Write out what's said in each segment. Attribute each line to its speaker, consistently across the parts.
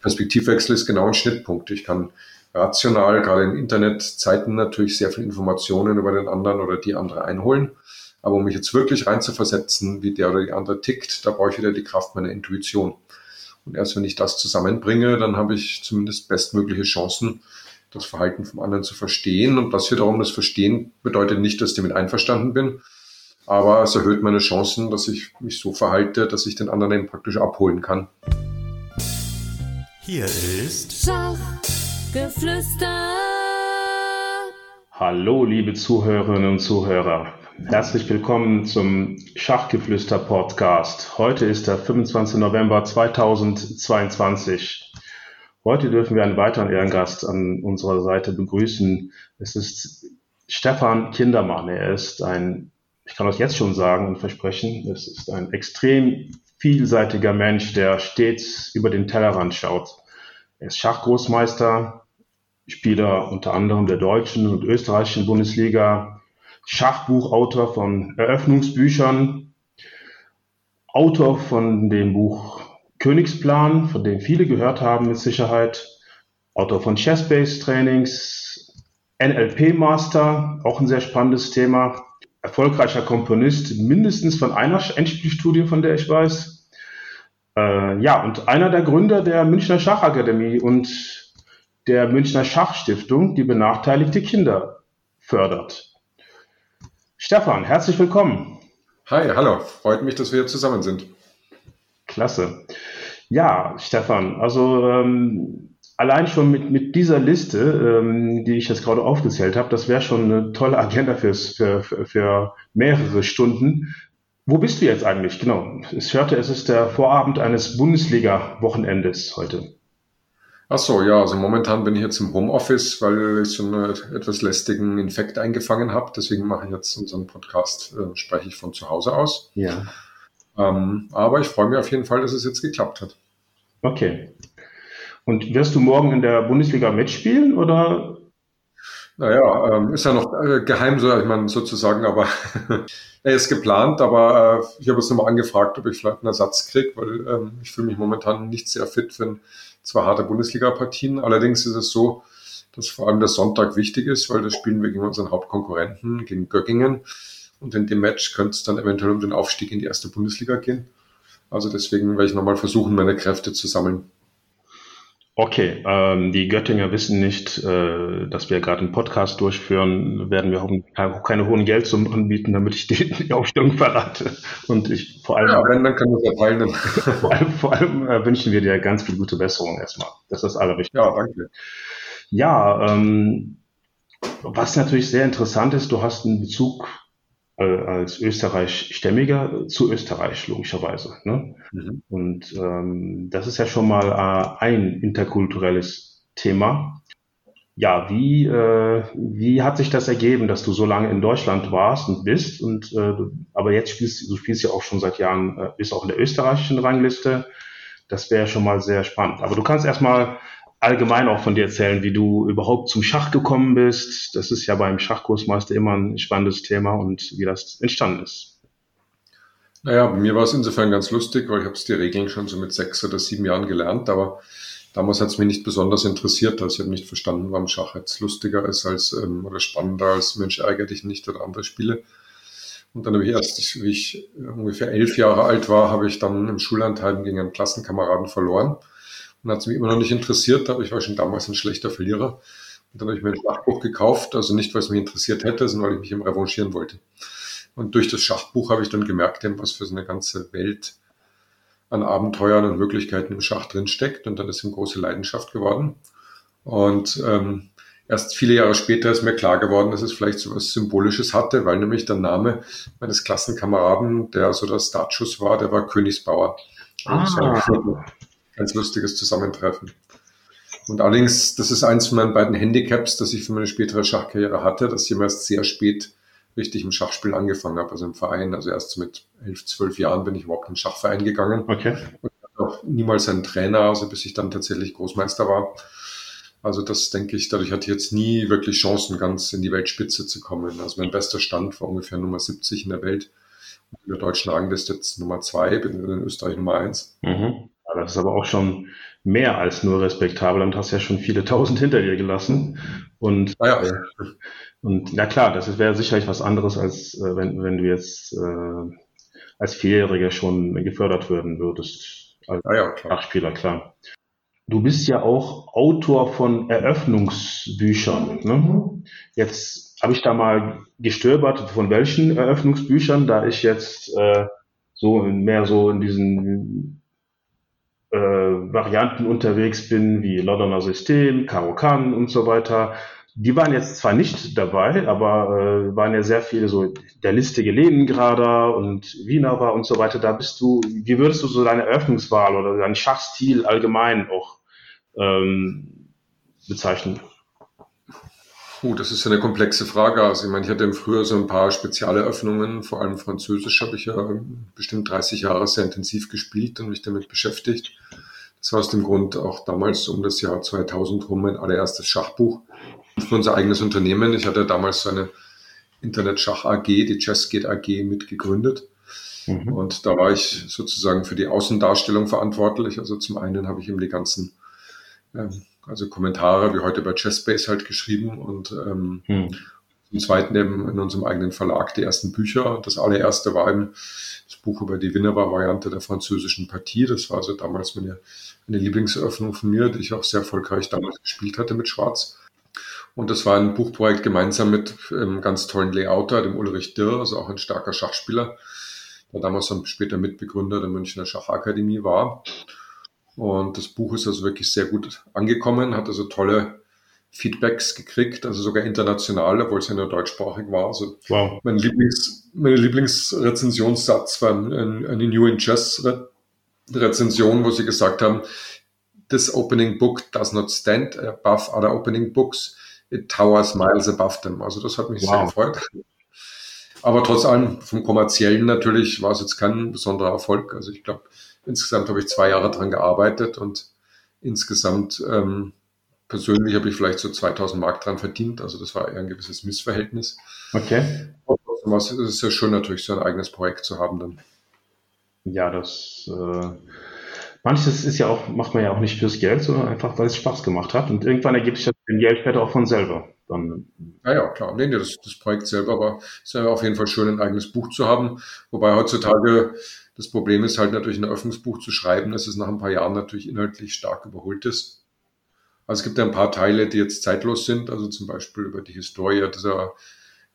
Speaker 1: Perspektivwechsel ist genau ein Schnittpunkt. Ich kann rational, gerade in Internetzeiten natürlich sehr viel Informationen über den anderen oder die andere einholen. Aber um mich jetzt wirklich rein zu versetzen, wie der oder die andere tickt, da brauche ich wieder die Kraft meiner Intuition. Und erst wenn ich das zusammenbringe, dann habe ich zumindest bestmögliche Chancen, das Verhalten vom anderen zu verstehen. Und das wiederum, das Verstehen bedeutet nicht, dass ich damit einverstanden bin, aber es erhöht meine Chancen, dass ich mich so verhalte, dass ich den anderen eben praktisch abholen kann.
Speaker 2: Hier ist Schachgeflüster.
Speaker 3: Hallo, liebe Zuhörerinnen und Zuhörer. Herzlich willkommen zum Schachgeflüster Podcast. Heute ist der 25. November 2022. Heute dürfen wir einen weiteren Ehrengast an unserer Seite begrüßen. Es ist Stefan Kindermann. Er ist ein, ich kann das jetzt schon sagen und versprechen, es ist ein extrem vielseitiger Mensch, der stets über den Tellerrand schaut. Er ist Schachgroßmeister, Spieler unter anderem der deutschen und österreichischen Bundesliga, Schachbuchautor von Eröffnungsbüchern, Autor von dem Buch Königsplan, von dem viele gehört haben mit Sicherheit, Autor von Chess-Based Trainings, NLP-Master, auch ein sehr spannendes Thema, erfolgreicher Komponist, mindestens von einer Endspielstudie, von der ich weiß. Äh, ja, und einer der Gründer der Münchner Schachakademie und der Münchner Schachstiftung, die benachteiligte Kinder fördert. Stefan, herzlich willkommen.
Speaker 1: Hi, hallo. Freut mich, dass wir hier zusammen sind.
Speaker 3: Klasse. Ja, Stefan, also ähm, allein schon mit, mit dieser Liste, ähm, die ich jetzt gerade aufgezählt habe, das wäre schon eine tolle Agenda fürs, für, für, mehrere Stunden. Wo bist du jetzt eigentlich? Genau. Ich hörte, es ist der Vorabend eines Bundesliga-Wochenendes heute.
Speaker 1: Ach so, ja, also momentan bin ich jetzt im Homeoffice, weil ich so einen etwas lästigen Infekt eingefangen habe. Deswegen mache ich jetzt unseren Podcast, äh, spreche ich von zu Hause aus.
Speaker 3: Ja.
Speaker 1: Ähm, aber ich freue mich auf jeden Fall, dass es jetzt geklappt hat.
Speaker 3: Okay. Und wirst du morgen in der Bundesliga mitspielen oder?
Speaker 1: Naja, ähm, ist ja noch äh, geheim, so, ich meine, sozusagen, aber er ist geplant, aber äh, ich habe jetzt nochmal angefragt, ob ich vielleicht einen Ersatz kriege, weil ähm, ich fühle mich momentan nicht sehr fit für zwar harte Bundesliga-Partien, allerdings ist es so, dass vor allem der Sonntag wichtig ist, weil das spielen wir gegen unseren Hauptkonkurrenten, gegen Göggingen. Und in dem Match könnte es dann eventuell um den Aufstieg in die erste Bundesliga gehen. Also deswegen werde ich nochmal versuchen, meine Kräfte zu sammeln.
Speaker 3: Okay, ähm, die Göttinger wissen nicht, äh, dass wir gerade einen Podcast durchführen. Werden wir auch keine hohen Geldsummen anbieten, damit ich die, die Aufstellung verrate. Und ich vor allem. Ja,
Speaker 1: wenn, dann können wir es ja teilen.
Speaker 3: vor allem, vor allem äh, wünschen wir dir ganz viel gute Besserung erstmal. Das ist das Allerwichtigste.
Speaker 1: Ja, danke.
Speaker 3: Ja, ähm, was natürlich sehr interessant ist, du hast einen Bezug als Österreich-Stämmiger zu Österreich, logischerweise. Ne? Mhm. Und ähm, das ist ja schon mal äh, ein interkulturelles Thema. Ja, wie, äh, wie hat sich das ergeben, dass du so lange in Deutschland warst und bist und äh, aber jetzt spielst du spielst ja auch schon seit Jahren, äh, bist auch in der österreichischen Rangliste. Das wäre schon mal sehr spannend. Aber du kannst erstmal allgemein auch von dir erzählen, wie du überhaupt zum Schach gekommen bist. Das ist ja beim Schachkursmeister immer ein spannendes Thema und wie das entstanden ist.
Speaker 1: Naja, bei mir war es insofern ganz lustig, weil ich habe die Regeln schon so mit sechs oder sieben Jahren gelernt, aber damals hat es mich nicht besonders interessiert. Also ich habe nicht verstanden, warum Schach jetzt lustiger ist als ähm, oder spannender als Mensch ärgere dich nicht oder andere Spiele. Und dann habe ich erst, wie ich ungefähr elf Jahre alt war, habe ich dann im Schullandheim gegen einen Klassenkameraden verloren und hat es mich immer noch nicht interessiert, aber ich war schon damals ein schlechter Verlierer. Und dann habe ich mir ein Schachbuch gekauft, also nicht, weil es mich interessiert hätte, sondern weil ich mich eben revanchieren wollte. Und durch das Schachbuch habe ich dann gemerkt, was für so eine ganze Welt an Abenteuern und Möglichkeiten im Schach drin steckt. Und dann ist ihm große Leidenschaft geworden. Und ähm, erst viele Jahre später ist mir klar geworden, dass es vielleicht so was Symbolisches hatte, weil nämlich der Name meines Klassenkameraden, der so der Startschuss war, der war Königsbauer. Ah ganz lustiges Zusammentreffen. Und allerdings, das ist eins von meinen beiden Handicaps, das ich für meine spätere Schachkarriere hatte, dass ich erst sehr spät richtig im Schachspiel angefangen habe, also im Verein. Also erst mit elf, zwölf Jahren bin ich überhaupt in den Schachverein gegangen.
Speaker 3: Okay.
Speaker 1: Und auch niemals einen Trainer, also bis ich dann tatsächlich Großmeister war. Also das denke ich, dadurch hatte ich jetzt nie wirklich Chancen, ganz in die Weltspitze zu kommen. Also mein bester Stand war ungefähr Nummer 70 in der Welt. In der deutschen Rangliste jetzt Nummer zwei, bin in Österreich Nummer eins.
Speaker 3: Mhm. Das ist aber auch schon mehr als nur respektabel und hast ja schon viele tausend hinter dir gelassen. Und, ah ja, ja. und na klar, das wäre sicherlich was anderes, als äh, wenn, wenn du jetzt äh, als Vierjähriger schon gefördert werden würdest. Als ah ja, klar. Schachspieler, klar. Du bist ja auch Autor von Eröffnungsbüchern. Ne? Jetzt habe ich da mal gestöbert, von welchen Eröffnungsbüchern, da ich jetzt äh, so mehr so in diesen Varianten unterwegs bin, wie Londoner System, Karokan und so weiter. Die waren jetzt zwar nicht dabei, aber äh, waren ja sehr viele so der listige Leningrader und Wiener war und so weiter. Da bist du, wie würdest du so deine Eröffnungswahl oder deinen Schachstil allgemein auch ähm, bezeichnen?
Speaker 1: Puh, das ist eine komplexe Frage. Also ich meine, ich hatte früher so ein paar Spezialeröffnungen, vor allem Französisch habe ich ja bestimmt 30 Jahre sehr intensiv gespielt und mich damit beschäftigt. Das war aus dem Grund auch damals um das Jahr 2000 rum mein allererstes Schachbuch für unser eigenes Unternehmen. Ich hatte damals so eine Internet-Schach AG, die Chessgate AG, mitgegründet. Mhm. Und da war ich sozusagen für die Außendarstellung verantwortlich. Also zum einen habe ich eben die ganzen ähm, also Kommentare wie heute bei Chessbase halt geschrieben und ähm, hm. Zum Zweiten eben in unserem eigenen Verlag die ersten Bücher. Das allererste war eben das Buch über die Winnerer-Variante der französischen Partie. Das war also damals meine, meine Lieblingseröffnung von mir, die ich auch sehr erfolgreich damals gespielt hatte mit Schwarz. Und das war ein Buchprojekt gemeinsam mit einem ähm, ganz tollen Layouter, dem Ulrich Dirr, also auch ein starker Schachspieler, der damals dann später Mitbegründer der Münchner Schachakademie war. Und das Buch ist also wirklich sehr gut angekommen, hat also tolle Feedbacks gekriegt, also sogar international, obwohl es ja nur deutschsprachig war. Also wow. mein Lieblings, meine Lieblingsrezensionssatz war eine, eine New in Chess Rezension, wo sie gesagt haben, this opening book does not stand above other opening books. It towers miles above them. Also das hat mich wow. sehr gefreut. Aber trotz allem, vom kommerziellen natürlich war es jetzt kein besonderer Erfolg. Also ich glaube, Insgesamt habe ich zwei Jahre dran gearbeitet und insgesamt ähm, persönlich habe ich vielleicht so 2000 Mark dran verdient. Also das war eher ein gewisses Missverhältnis. Okay. Und es ist ja schön natürlich so ein eigenes Projekt zu haben dann.
Speaker 3: Ja, das äh, manches ist ja auch, macht man ja auch nicht fürs Geld, sondern einfach, weil es Spaß gemacht hat. Und irgendwann ergibt sich das Geld später auch von selber. Dann,
Speaker 1: ja, ja, klar. Nee, das, das Projekt selber war, ist ja auf jeden Fall schön, ein eigenes Buch zu haben. Wobei heutzutage das Problem ist halt natürlich ein Öffnungsbuch zu schreiben, dass es nach ein paar Jahren natürlich inhaltlich stark überholt ist. Also es gibt ja ein paar Teile, die jetzt zeitlos sind, also zum Beispiel über die Historie dieser,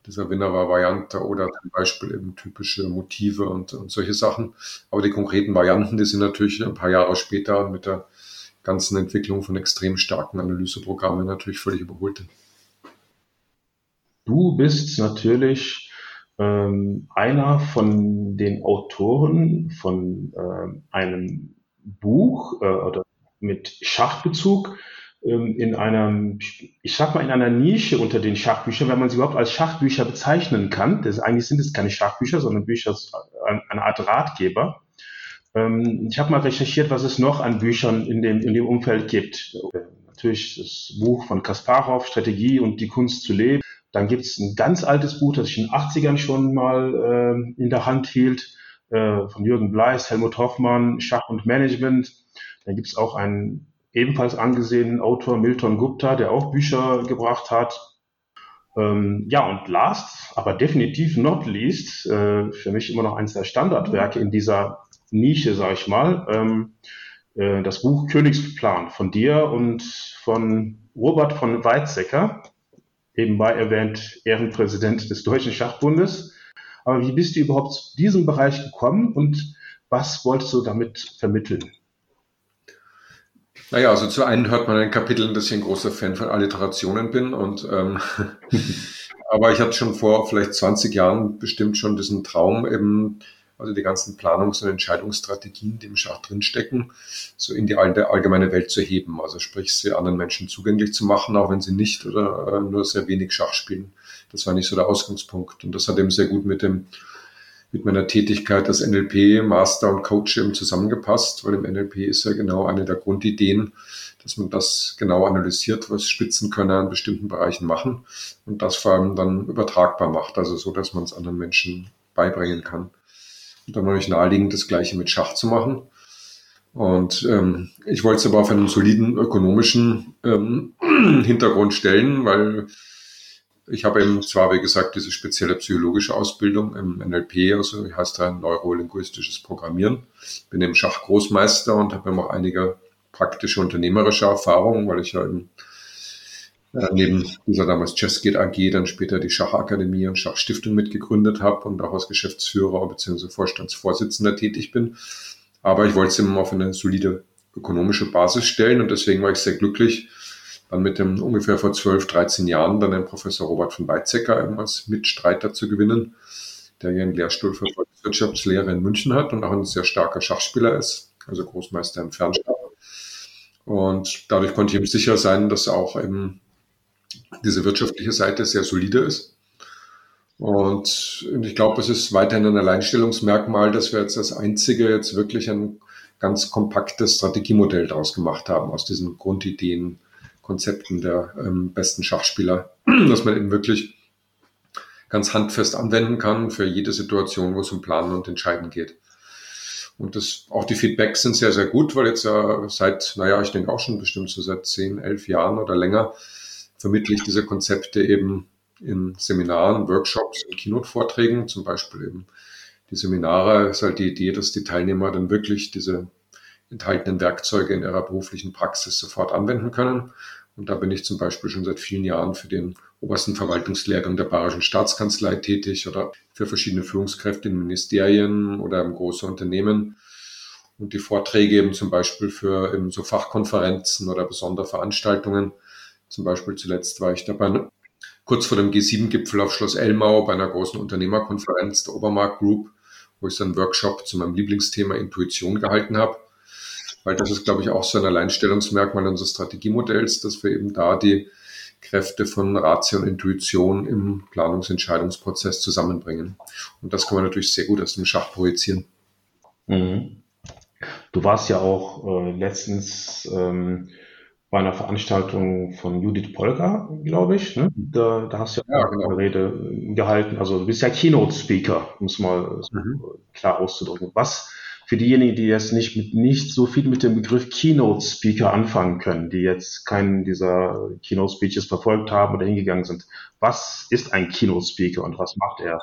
Speaker 1: dieser Winnerer-Variante oder zum Beispiel eben typische Motive und, und solche Sachen. Aber die konkreten Varianten, die sind natürlich ein paar Jahre später mit der ganzen Entwicklung von extrem starken Analyseprogrammen natürlich völlig überholt.
Speaker 3: Du bist natürlich ähm, einer von den Autoren von äh, einem Buch äh, oder mit Schachbezug in einem, ich sag mal, in einer Nische unter den Schachbüchern, wenn man sie überhaupt als Schachbücher bezeichnen kann. Das, eigentlich sind es keine Schachbücher, sondern Bücher, eine Art Ratgeber. Ähm, ich habe mal recherchiert, was es noch an Büchern in dem, in dem Umfeld gibt. Natürlich das Buch von Kasparov, Strategie und die Kunst zu leben. Dann gibt es ein ganz altes Buch, das ich in den 80ern schon mal äh, in der Hand hielt, äh, von Jürgen Bleis, Helmut Hoffmann, Schach und Management. Dann gibt es auch einen ebenfalls angesehenen Autor, Milton Gupta, der auch Bücher gebracht hat. Ähm, ja, und last, aber definitiv not least, äh, für mich immer noch eines der Standardwerke in dieser Nische, sag ich mal, ähm, äh, das Buch Königsplan von dir und von Robert von Weizsäcker nebenbei erwähnt Ehrenpräsident des Deutschen Schachbundes. Aber wie bist du überhaupt zu diesem Bereich gekommen und was wolltest du damit vermitteln?
Speaker 1: Naja, also zu einen hört man in Kapiteln, dass ich ein großer Fan von Alliterationen bin und ähm, aber ich hatte schon vor vielleicht 20 Jahren bestimmt schon diesen Traum eben also die ganzen Planungs- und Entscheidungsstrategien, die im Schach drinstecken, so in die allgemeine Welt zu heben. Also sprich, sie anderen Menschen zugänglich zu machen, auch wenn sie nicht oder äh, nur sehr wenig Schach spielen. Das war nicht so der Ausgangspunkt. Und das hat eben sehr gut mit dem mit meiner Tätigkeit als NLP Master und Coach eben zusammengepasst, weil im NLP ist ja genau eine der Grundideen, dass man das genau analysiert, was Spitzenkönner in bestimmten Bereichen machen und das vor allem dann übertragbar macht, also so, dass man es anderen Menschen beibringen kann. Und dann war ich naheliegend, das Gleiche mit Schach zu machen. Und ähm, ich wollte es aber auf einen soliden ökonomischen ähm, Hintergrund stellen, weil ich habe eben zwar, wie gesagt, diese spezielle psychologische Ausbildung im NLP, also heißt da neurolinguistisches Programmieren, bin eben Schachgroßmeister und habe eben auch einige praktische unternehmerische Erfahrungen, weil ich ja eben äh, neben dieser damals Chessgate AG dann später die Schachakademie und Schachstiftung mitgegründet habe und auch als Geschäftsführer bzw. Vorstandsvorsitzender tätig bin. Aber ich wollte es eben auf eine solide ökonomische Basis stellen und deswegen war ich sehr glücklich, dann mit dem ungefähr vor 12, 13 Jahren dann den Professor Robert von Weizsäcker als Mitstreiter zu gewinnen, der hier einen Lehrstuhl für Volkswirtschaftslehre in München hat und auch ein sehr starker Schachspieler ist, also Großmeister im Fernschach. Und dadurch konnte ich eben sicher sein, dass auch eben diese wirtschaftliche Seite sehr solide ist. Und ich glaube, es ist weiterhin ein Alleinstellungsmerkmal, dass wir jetzt als einzige jetzt wirklich ein ganz kompaktes Strategiemodell daraus gemacht haben, aus diesen Grundideen, Konzepten der ähm, besten Schachspieler, dass man eben wirklich ganz handfest anwenden kann für jede Situation, wo es um Planen und Entscheiden geht. Und das, auch die Feedbacks sind sehr, sehr gut, weil jetzt ja seit, naja, ich denke auch schon bestimmt so seit zehn, elf Jahren oder länger vermittle ich diese Konzepte eben in Seminaren, Workshops, in Keynote-Vorträgen, zum Beispiel eben die Seminare, ist halt die Idee, dass die Teilnehmer dann wirklich diese enthaltenen Werkzeuge in ihrer beruflichen Praxis sofort anwenden können. Und da bin ich zum Beispiel schon seit vielen Jahren für den obersten Verwaltungslehrgang der Bayerischen Staatskanzlei tätig oder für verschiedene Führungskräfte in Ministerien oder im großen Unternehmen. Und die Vorträge eben zum Beispiel für eben so Fachkonferenzen oder besondere Veranstaltungen. Zum Beispiel zuletzt war ich dabei kurz vor dem G7-Gipfel auf Schloss Elmau bei einer großen Unternehmerkonferenz der Obermarkt Group, wo ich so einen Workshop zu meinem Lieblingsthema Intuition gehalten habe. Weil das ist, glaube ich, auch so ein Alleinstellungsmerkmal unseres Strategiemodells, dass wir eben da die Kräfte von Ratio und Intuition im Planungsentscheidungsprozess zusammenbringen. Und das kann man natürlich sehr gut aus dem Schach projizieren.
Speaker 3: Mhm. Du warst ja auch äh, letztens ähm, bei einer Veranstaltung von Judith Polka, glaube ich. Ne? Da, da hast du ja, ja genau. eine Rede gehalten. Also du bist ja Keynote-Speaker, um es mal mhm. klar auszudrücken. Was für diejenigen, die jetzt nicht mit nicht so viel mit dem Begriff Keynote Speaker anfangen können, die jetzt keinen dieser Keynote Speeches verfolgt haben oder hingegangen sind. Was ist ein Keynote Speaker und was macht er?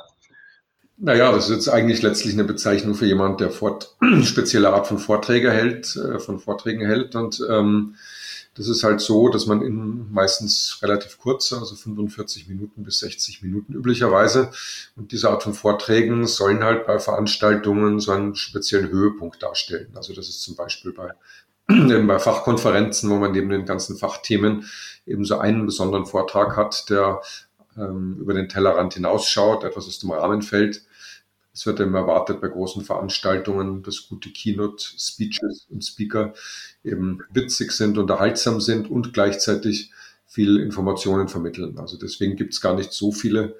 Speaker 1: Naja, das ist jetzt eigentlich letztlich eine Bezeichnung für jemand, der fort, spezielle Art von Vorträge hält, äh, von Vorträgen hält und ähm, das ist halt so, dass man in meistens relativ kurze, also 45 Minuten bis 60 Minuten üblicherweise. Und diese Art von Vorträgen sollen halt bei Veranstaltungen so einen speziellen Höhepunkt darstellen. Also das ist zum Beispiel bei eben bei Fachkonferenzen, wo man neben den ganzen Fachthemen eben so einen besonderen Vortrag hat, der ähm, über den Tellerrand hinausschaut, etwas aus dem Rahmen fällt es wird eben erwartet bei großen Veranstaltungen, dass gute Keynote-Speeches und Speaker eben witzig sind, unterhaltsam sind und gleichzeitig viel Informationen vermitteln. Also deswegen gibt es gar nicht so viele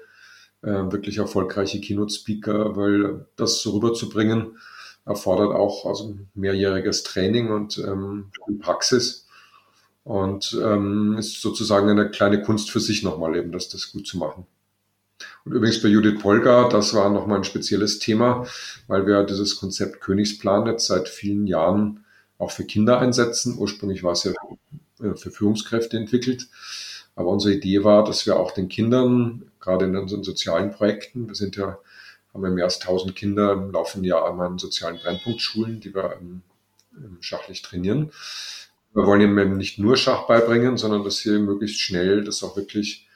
Speaker 1: äh, wirklich erfolgreiche Keynote-Speaker, weil das so rüberzubringen erfordert auch also mehrjähriges Training und ähm, Praxis und ähm, ist sozusagen eine kleine Kunst für sich nochmal eben, das, das gut zu machen. Und übrigens bei Judith Polgar, das war nochmal ein spezielles Thema, weil wir dieses Konzept Königsplan jetzt seit vielen Jahren auch für Kinder einsetzen. Ursprünglich war es ja äh, für Führungskräfte entwickelt. Aber unsere Idee war, dass wir auch den Kindern, gerade in unseren sozialen Projekten, wir sind ja, haben wir mehr als 1000 Kinder im laufenden Jahr an sozialen Brennpunktschulen, die wir ähm, schachlich trainieren. Wir wollen ihnen nicht nur Schach beibringen, sondern dass sie möglichst schnell das auch wirklich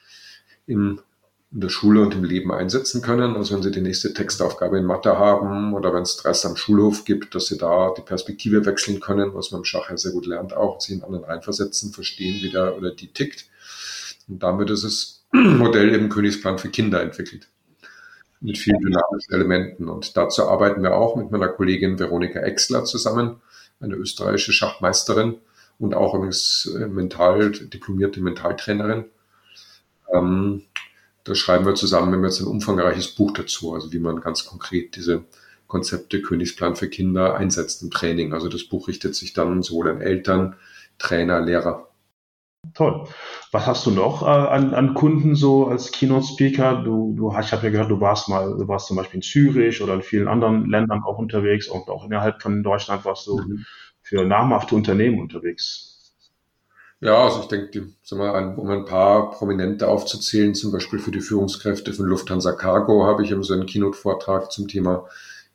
Speaker 1: im in der Schule und im Leben einsetzen können. Also wenn Sie die nächste Textaufgabe in Mathe haben oder wenn es Stress am Schulhof gibt, dass Sie da die Perspektive wechseln können, was man im Schach ja sehr gut lernt, auch sich in anderen reinversetzen, verstehen, wie der oder die tickt. Und damit ist das Modell eben Königsplan für Kinder entwickelt. Mit vielen dynamischen Elementen. Und dazu arbeiten wir auch mit meiner Kollegin Veronika Exler zusammen, eine österreichische Schachmeisterin und auch übrigens äh, mental, diplomierte Mentaltrainerin. Ähm, da schreiben wir zusammen, wenn wir jetzt ein umfangreiches Buch dazu, also wie man ganz konkret diese Konzepte Königsplan für Kinder einsetzt im Training. Also das Buch richtet sich dann sowohl an Eltern, Trainer, Lehrer.
Speaker 3: Toll. Was hast du noch äh, an, an, Kunden so als Keynote-Speaker? Du, du, ich habe ja gehört, du warst mal, du warst zum Beispiel in Zürich oder in vielen anderen Ländern auch unterwegs und auch innerhalb von Deutschland warst du mhm für namhafte Unternehmen unterwegs.
Speaker 1: Ja, also ich denke, um ein paar Prominente aufzuzählen, zum Beispiel für die Führungskräfte von Lufthansa Cargo habe ich eben so einen Keynote-Vortrag zum Thema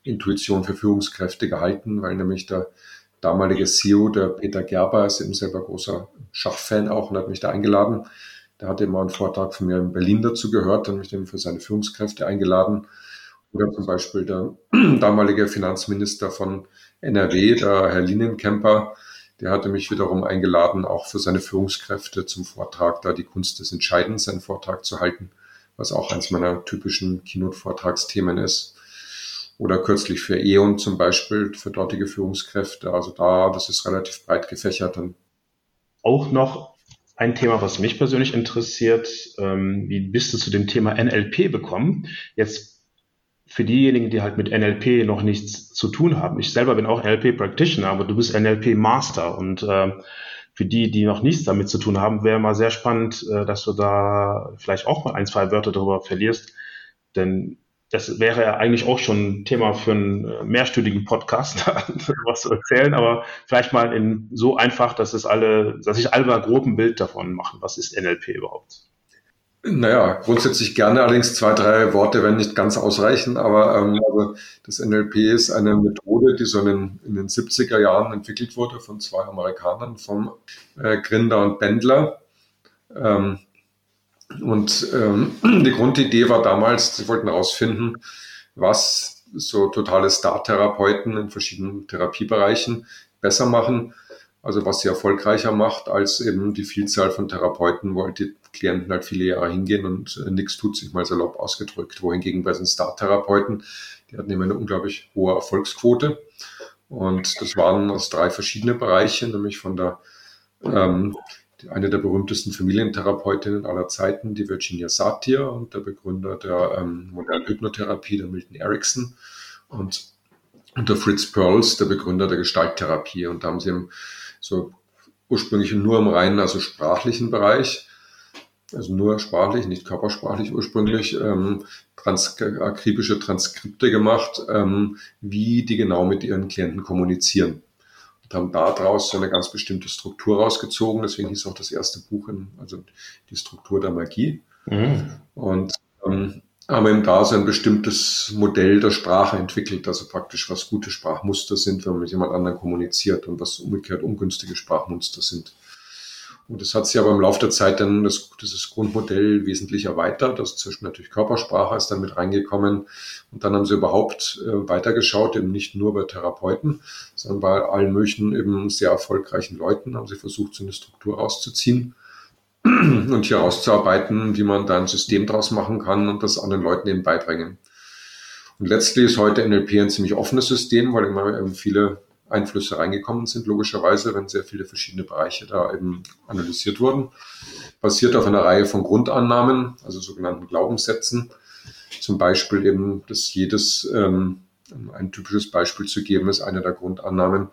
Speaker 1: Intuition für Führungskräfte gehalten, weil nämlich der damalige CEO, der Peter Gerber, ist eben selber großer Schachfan auch und hat mich da eingeladen. Der hatte immer einen Vortrag von mir in Berlin dazu gehört, dann mich dann für seine Führungskräfte eingeladen. Oder zum Beispiel der damalige Finanzminister von NRW, der Herr Linienkemper, der hatte mich wiederum eingeladen, auch für seine Führungskräfte zum Vortrag, da die Kunst des Entscheidens, einen Vortrag zu halten, was auch eins meiner typischen Keynote-Vortragsthemen ist. Oder kürzlich für E.ON zum Beispiel, für dortige Führungskräfte. Also da, das ist relativ breit gefächert. Und
Speaker 3: auch noch ein Thema, was mich persönlich interessiert. Ähm, wie bist du zu dem Thema NLP bekommen? Jetzt für diejenigen, die halt mit NLP noch nichts zu tun haben. Ich selber bin auch NLP Practitioner, aber du bist NLP Master und äh, für die, die noch nichts damit zu tun haben, wäre mal sehr spannend, äh, dass du da vielleicht auch mal ein, zwei Wörter darüber verlierst, denn das wäre ja eigentlich auch schon Thema für einen äh, mehrstündigen Podcast, was zu erzählen, aber vielleicht mal in so einfach, dass es alle, dass sich alle mal grob ein Bild davon machen. Was ist NLP überhaupt?
Speaker 1: Naja, grundsätzlich gerne, allerdings zwei, drei Worte werden nicht ganz ausreichen, aber ähm, also das NLP ist eine Methode, die so in den, in den 70er Jahren entwickelt wurde von zwei Amerikanern, vom äh, Grinder und Bendler. Ähm, und ähm, die Grundidee war damals, sie wollten herausfinden, was so totale Star-Therapeuten in verschiedenen Therapiebereichen besser machen, also was sie erfolgreicher macht als eben die Vielzahl von Therapeuten, halt die Klienten halt viele Jahre hingehen und äh, nichts tut sich mal salopp ausgedrückt. Wohingegen bei den Star-Therapeuten, die hatten immer eine unglaublich hohe Erfolgsquote. Und das waren aus drei verschiedene Bereiche, nämlich von der ähm, eine der berühmtesten Familientherapeutinnen aller Zeiten, die Virginia Satir und der Begründer der ähm, modernen Hypnotherapie, der Milton Erickson und, und der Fritz Perls, der Begründer der Gestalttherapie. Und da haben sie eben so ursprünglich nur im reinen, also sprachlichen Bereich, also nur sprachlich, nicht körpersprachlich ursprünglich, ähm, trans akribische Transkripte gemacht, ähm, wie die genau mit ihren Klienten kommunizieren. Und haben daraus so eine ganz bestimmte Struktur rausgezogen. Deswegen hieß auch das erste Buch, in, also die Struktur der Magie. Mhm. Und ähm, haben eben da so ein bestimmtes Modell der Sprache entwickelt, also praktisch was gute Sprachmuster sind, wenn man mit jemand anderem kommuniziert und was umgekehrt ungünstige Sprachmuster sind. Und das hat sich aber im Laufe der Zeit dann das, dieses Grundmodell wesentlich erweitert. Also zwischen natürlich Körpersprache ist dann mit reingekommen. Und dann haben sie überhaupt äh, weitergeschaut, eben nicht nur bei Therapeuten, sondern bei allen möglichen eben sehr erfolgreichen Leuten haben sie versucht, so eine Struktur rauszuziehen und hier auszuarbeiten, wie man da ein System draus machen kann und das anderen Leuten eben beibringen. Und letztlich ist heute NLP ein ziemlich offenes System, weil immer viele Einflüsse reingekommen sind, logischerweise, wenn sehr viele verschiedene Bereiche da eben analysiert wurden. Basiert auf einer Reihe von Grundannahmen, also sogenannten Glaubenssätzen. Zum Beispiel eben, dass jedes, ähm, ein typisches Beispiel zu geben ist, eine der Grundannahmen,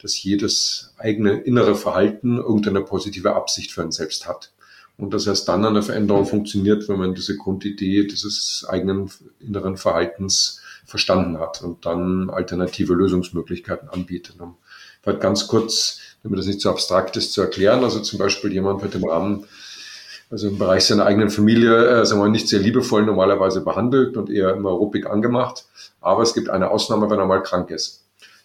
Speaker 1: dass jedes eigene innere Verhalten irgendeine positive Absicht für einen selbst hat. Und dass erst dann eine Veränderung funktioniert, wenn man diese Grundidee dieses eigenen inneren Verhaltens verstanden hat und dann alternative Lösungsmöglichkeiten anbietet. Um vielleicht ganz kurz, damit das nicht so abstrakt ist, zu erklären. Also zum Beispiel jemand wird im Rahmen, also im Bereich seiner eigenen Familie, äh, sagen wir mal, nicht sehr liebevoll normalerweise behandelt und eher immer ruppig angemacht. Aber es gibt eine Ausnahme, wenn er mal krank ist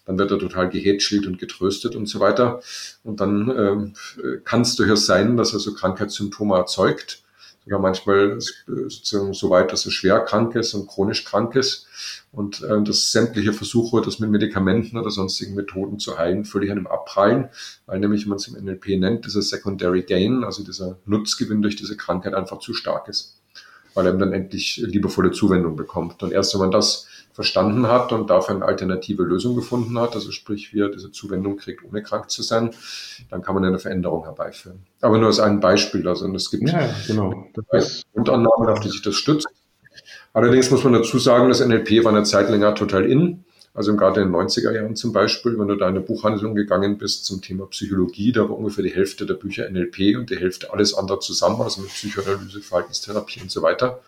Speaker 1: dann wird er total gehätschelt und getröstet und so weiter. Und dann ähm, kann es durchaus sein, dass er so Krankheitssymptome erzeugt. Sogar manchmal so weit, dass er schwer krank ist und chronisch krank ist. Und äh, dass sämtliche Versuche, das mit Medikamenten oder sonstigen Methoden zu heilen, völlig an ihm abprallen, weil nämlich, man es im NLP nennt, dieser Secondary Gain, also dieser Nutzgewinn durch diese Krankheit einfach zu stark ist. Weil er dann endlich liebevolle Zuwendung bekommt. Und erst wenn man das verstanden hat und dafür eine alternative Lösung gefunden hat, also sprich, wie er diese Zuwendung kriegt, ohne krank zu sein, dann kann man eine Veränderung herbeiführen. Aber nur als ein Beispiel, also es gibt ja, genau. Grundannahmen, auf die sich das stützt. Allerdings muss man dazu sagen, das NLP war eine Zeit länger total in. Also gerade in den 90er Jahren zum Beispiel, wenn du da in eine Buchhandlung gegangen bist zum Thema Psychologie, da war ungefähr die Hälfte der Bücher NLP und die Hälfte alles andere zusammen, also mit Psychoanalyse, Verhaltenstherapie und so weiter.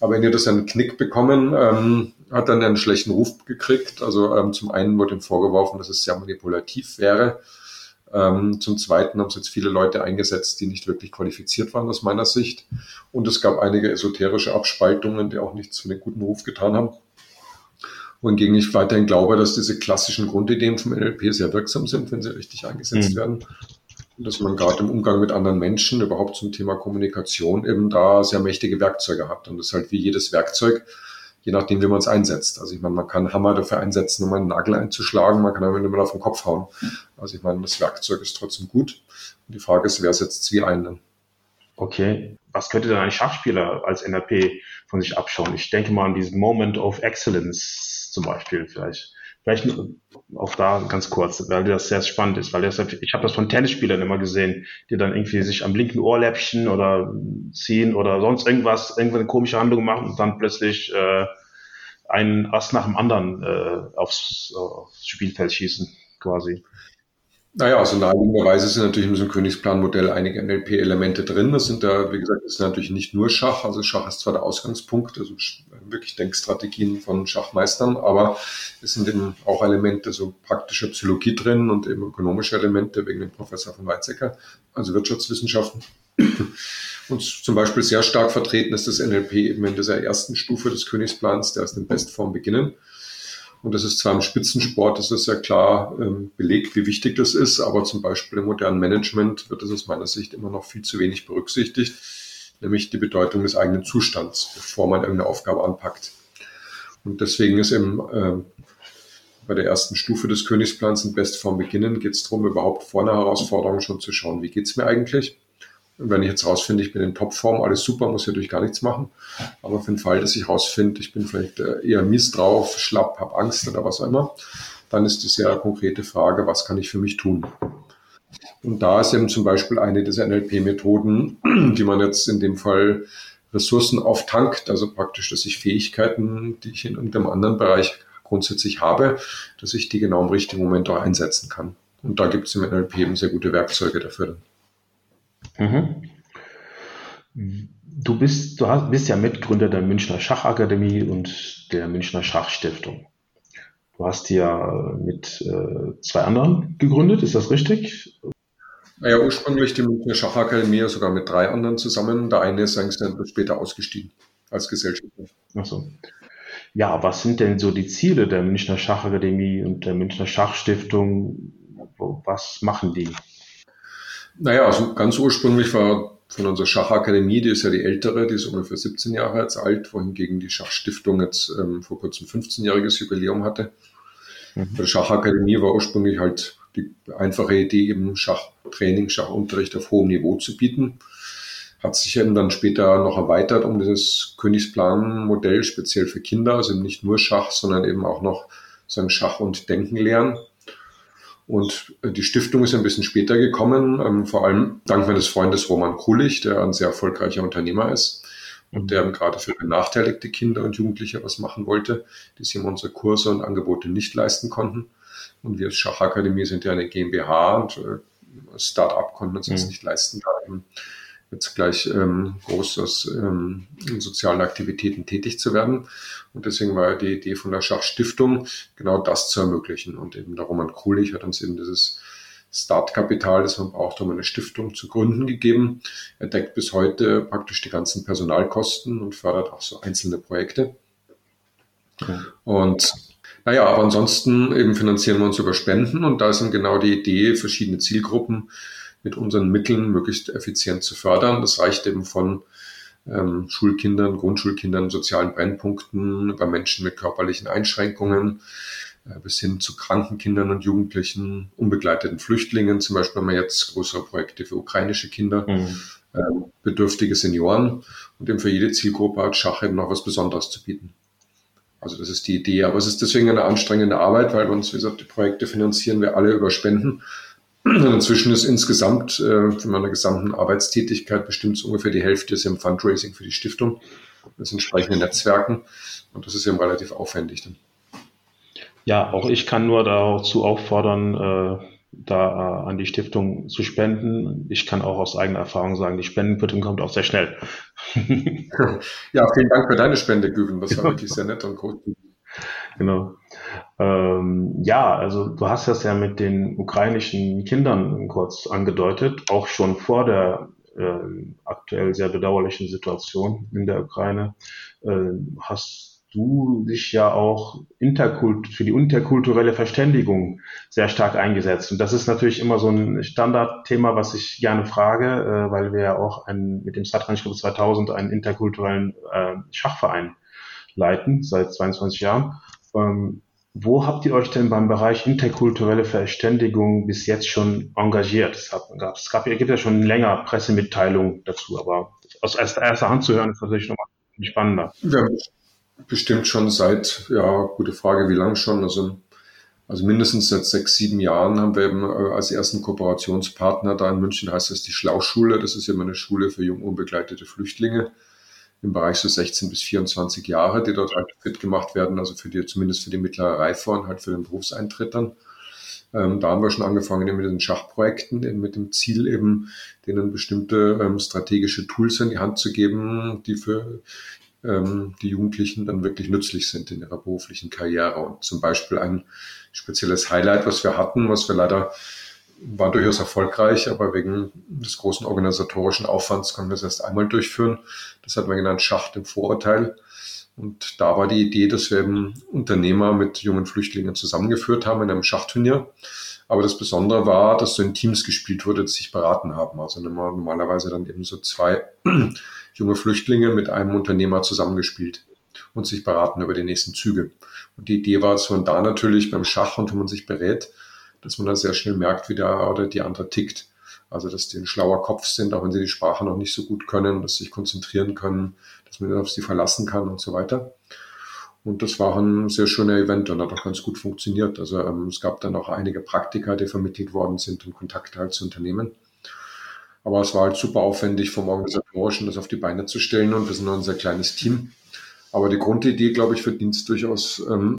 Speaker 1: Aber in ihr das einen Knick bekommen, ähm, hat dann einen schlechten Ruf gekriegt. Also ähm, zum einen wurde ihm vorgeworfen, dass es sehr manipulativ wäre. Ähm, zum Zweiten haben es jetzt viele Leute eingesetzt, die nicht wirklich qualifiziert waren aus meiner Sicht. Und es gab einige esoterische Abspaltungen, die auch nichts für den guten Ruf getan haben. Wohingegen ich weiterhin glaube, dass diese klassischen Grundideen vom NLP sehr wirksam sind, wenn sie richtig eingesetzt mhm. werden dass man gerade im Umgang mit anderen Menschen, überhaupt zum Thema Kommunikation, eben da sehr mächtige Werkzeuge hat. Und das ist halt wie jedes Werkzeug, je nachdem, wie man es einsetzt. Also ich meine, man kann Hammer dafür einsetzen, um einen Nagel einzuschlagen, man kann aber immer auf den Kopf hauen. Also ich meine, das Werkzeug ist trotzdem gut. Und die Frage ist, wer setzt es wie ein?
Speaker 3: Okay. Was könnte denn ein Schachspieler als NLP von sich abschauen? Ich denke mal an diesen Moment of Excellence zum Beispiel vielleicht. Vielleicht auch da ganz kurz, weil das sehr spannend ist, weil das, ich habe das von Tennisspielern immer gesehen, die dann irgendwie sich am linken Ohrläppchen oder ziehen oder sonst irgendwas, irgendwann eine komische Handlung machen und dann plötzlich äh, einen Ast nach dem anderen äh, aufs, aufs Spielfeld schießen, quasi.
Speaker 1: Naja, also naheliegenderweise sind natürlich in diesem Königsplan-Modell einige NLP-Elemente drin. Das sind da, wie gesagt, ist natürlich nicht nur Schach. Also Schach ist zwar der Ausgangspunkt, also wirklich Denkstrategien von Schachmeistern, aber es sind eben auch Elemente so praktischer Psychologie drin und eben ökonomische Elemente wegen dem Professor von Weizsäcker, also Wirtschaftswissenschaften. Und zum Beispiel sehr stark vertreten ist das NLP eben in dieser ersten Stufe des Königsplans, der aus in Bestform beginnen. Und das ist zwar im Spitzensport, das ist ja klar ähm, belegt, wie wichtig das ist, aber zum Beispiel im modernen Management wird das aus meiner Sicht immer noch viel zu wenig berücksichtigt, nämlich die Bedeutung des eigenen Zustands, bevor man irgendeine Aufgabe anpackt. Und deswegen ist eben äh, bei der ersten Stufe des Königsplans in Bestform beginnen, geht es darum, überhaupt vor einer Herausforderung schon zu schauen, wie geht's mir eigentlich? Wenn ich jetzt rausfinde, ich bin in Topform, alles super, muss ich natürlich gar nichts machen. Aber für den Fall, dass ich rausfinde, ich bin vielleicht äh, eher mies drauf, schlapp, habe Angst oder was auch immer, dann ist die sehr konkrete Frage, was kann ich für mich tun? Und da ist eben zum Beispiel eine dieser NLP-Methoden, die man jetzt in dem Fall Ressourcen auftankt, also praktisch, dass ich Fähigkeiten, die ich in irgendeinem anderen Bereich grundsätzlich habe, dass ich die genau im richtigen Moment auch einsetzen kann. Und da gibt es im NLP eben sehr gute Werkzeuge dafür.
Speaker 3: Mhm. Du bist, du hast, bist ja Mitgründer der Münchner Schachakademie und der Münchner Schachstiftung. Du hast die ja mit äh, zwei anderen gegründet, ist das richtig?
Speaker 1: Naja, ursprünglich die Münchner Schachakademie sogar mit drei anderen zusammen. Der eine ist eigentlich dann später ausgestiegen als Gesellschafter.
Speaker 3: Ach so. Ja, was sind denn so die Ziele der Münchner Schachakademie und der Münchner Schachstiftung? Was machen die?
Speaker 1: Naja, also ganz ursprünglich war von unserer Schachakademie, die ist ja die ältere, die ist ungefähr 17 Jahre jetzt alt, wohingegen die Schachstiftung jetzt ähm, vor kurzem 15-jähriges Jubiläum hatte. Mhm. Bei der Schachakademie war ursprünglich halt die einfache Idee, eben Schachtraining, Schachunterricht auf hohem Niveau zu bieten. Hat sich eben dann später noch erweitert um dieses Königsplan-Modell, speziell für Kinder, also nicht nur Schach, sondern eben auch noch sagen Schach und Denken lernen. Und äh, die Stiftung ist ein bisschen später gekommen, ähm, vor allem dank meines Freundes Roman Kulich, der ein sehr erfolgreicher Unternehmer ist und der gerade für benachteiligte Kinder und Jugendliche was machen wollte, die sich unsere Kurse und Angebote nicht leisten konnten. Und wir als Schachakademie sind ja eine GmbH und äh, Start-up konnten uns das mhm. nicht leisten, da eben jetzt gleich ähm, groß aus ähm, in sozialen Aktivitäten tätig zu werden. Und deswegen war die Idee von der Schachstiftung, genau das zu ermöglichen. Und eben der Roman Kulich hat uns eben dieses Startkapital, das man braucht, um eine Stiftung zu gründen, gegeben. Er deckt bis heute praktisch die ganzen Personalkosten und fördert auch so einzelne Projekte. Okay. Und naja, aber ansonsten eben finanzieren wir uns über Spenden und da sind genau die Idee, verschiedene Zielgruppen mit unseren Mitteln möglichst effizient zu fördern. Das reicht eben von ähm, Schulkindern, Grundschulkindern, sozialen Brennpunkten, bei Menschen mit körperlichen Einschränkungen, äh, bis hin zu kranken Kindern und Jugendlichen, unbegleiteten Flüchtlingen. Zum Beispiel haben wir jetzt größere Projekte für ukrainische Kinder, mhm. äh, bedürftige Senioren und eben für jede Zielgruppe hat Schach eben noch was Besonderes zu bieten. Also das ist die Idee. Aber es ist deswegen eine anstrengende Arbeit, weil uns, wie gesagt, die Projekte finanzieren wir alle über Spenden. Inzwischen ist insgesamt äh, von meiner gesamten Arbeitstätigkeit bestimmt so ungefähr die Hälfte ist im Fundraising für die Stiftung, das entsprechende Netzwerken und das ist eben relativ aufwendig. Dann.
Speaker 3: Ja, auch ich kann nur dazu auffordern, äh, da äh, an die Stiftung zu spenden. Ich kann auch aus eigener Erfahrung sagen, die Spendenquittung kommt auch sehr schnell.
Speaker 1: ja, vielen Dank für deine Spende, Güven. Das war wirklich sehr nett und gut.
Speaker 3: Genau. Ähm, ja, also du hast das ja mit den ukrainischen Kindern kurz angedeutet, auch schon vor der äh, aktuell sehr bedauerlichen Situation in der Ukraine. Äh, hast du dich ja auch interkult für die interkulturelle Verständigung sehr stark eingesetzt. Und das ist natürlich immer so ein Standardthema, was ich gerne frage, äh, weil wir ja auch ein, mit dem Satranj Club 2000 einen interkulturellen äh, Schachverein leiten seit 22 Jahren. Ähm, wo habt ihr euch denn beim Bereich interkulturelle Verständigung bis jetzt schon engagiert? Es gab, es gab, es gibt ja schon länger Pressemitteilungen dazu, aber aus erster, Hand zu hören ist natürlich nochmal spannender.
Speaker 1: Ja, bestimmt schon seit, ja, gute Frage, wie lang schon? Also, also mindestens seit sechs, sieben Jahren haben wir eben äh, als ersten Kooperationspartner da in München heißt das die Schlauschule. Das ist immer eine Schule für jung unbegleitete Flüchtlinge im Bereich so 16 bis 24 Jahre, die dort halt fit gemacht werden, also für die, zumindest für die mittlere Reife und halt für den Berufseintritt dann. Ähm, da haben wir schon angefangen mit den Schachprojekten, eben mit dem Ziel eben, denen bestimmte ähm, strategische Tools in die Hand zu geben, die für ähm, die Jugendlichen dann wirklich nützlich sind in ihrer beruflichen Karriere. Und zum Beispiel ein spezielles Highlight, was wir hatten, was wir leider war durchaus erfolgreich, aber wegen des großen organisatorischen Aufwands konnten wir es erst einmal durchführen. Das hat man genannt Schacht im Vorurteil. Und da war die Idee, dass wir eben Unternehmer mit jungen Flüchtlingen zusammengeführt haben in einem Schachturnier. Aber das Besondere war, dass so in Teams gespielt wurde, die sich beraten haben. Also normalerweise dann eben so zwei junge Flüchtlinge mit einem Unternehmer zusammengespielt und sich beraten über die nächsten Züge. Und die Idee war, dass man da natürlich beim Schach und wenn man sich berät, dass man da sehr schnell merkt, wie der oder die andere tickt. Also, dass die ein schlauer Kopf sind, auch wenn sie die Sprache noch nicht so gut können, dass sie sich konzentrieren können, dass man auf sie verlassen kann und so weiter. Und das war ein sehr schöner Event und hat auch ganz gut funktioniert. Also ähm, es gab dann auch einige Praktika, die vermittelt worden sind und Kontakte halt zu Unternehmen. Aber es war halt super aufwendig vom Organisatorischen, das auf die Beine zu stellen und wir sind noch ein sehr kleines Team. Aber die Grundidee, glaube ich, verdient es durchaus ähm,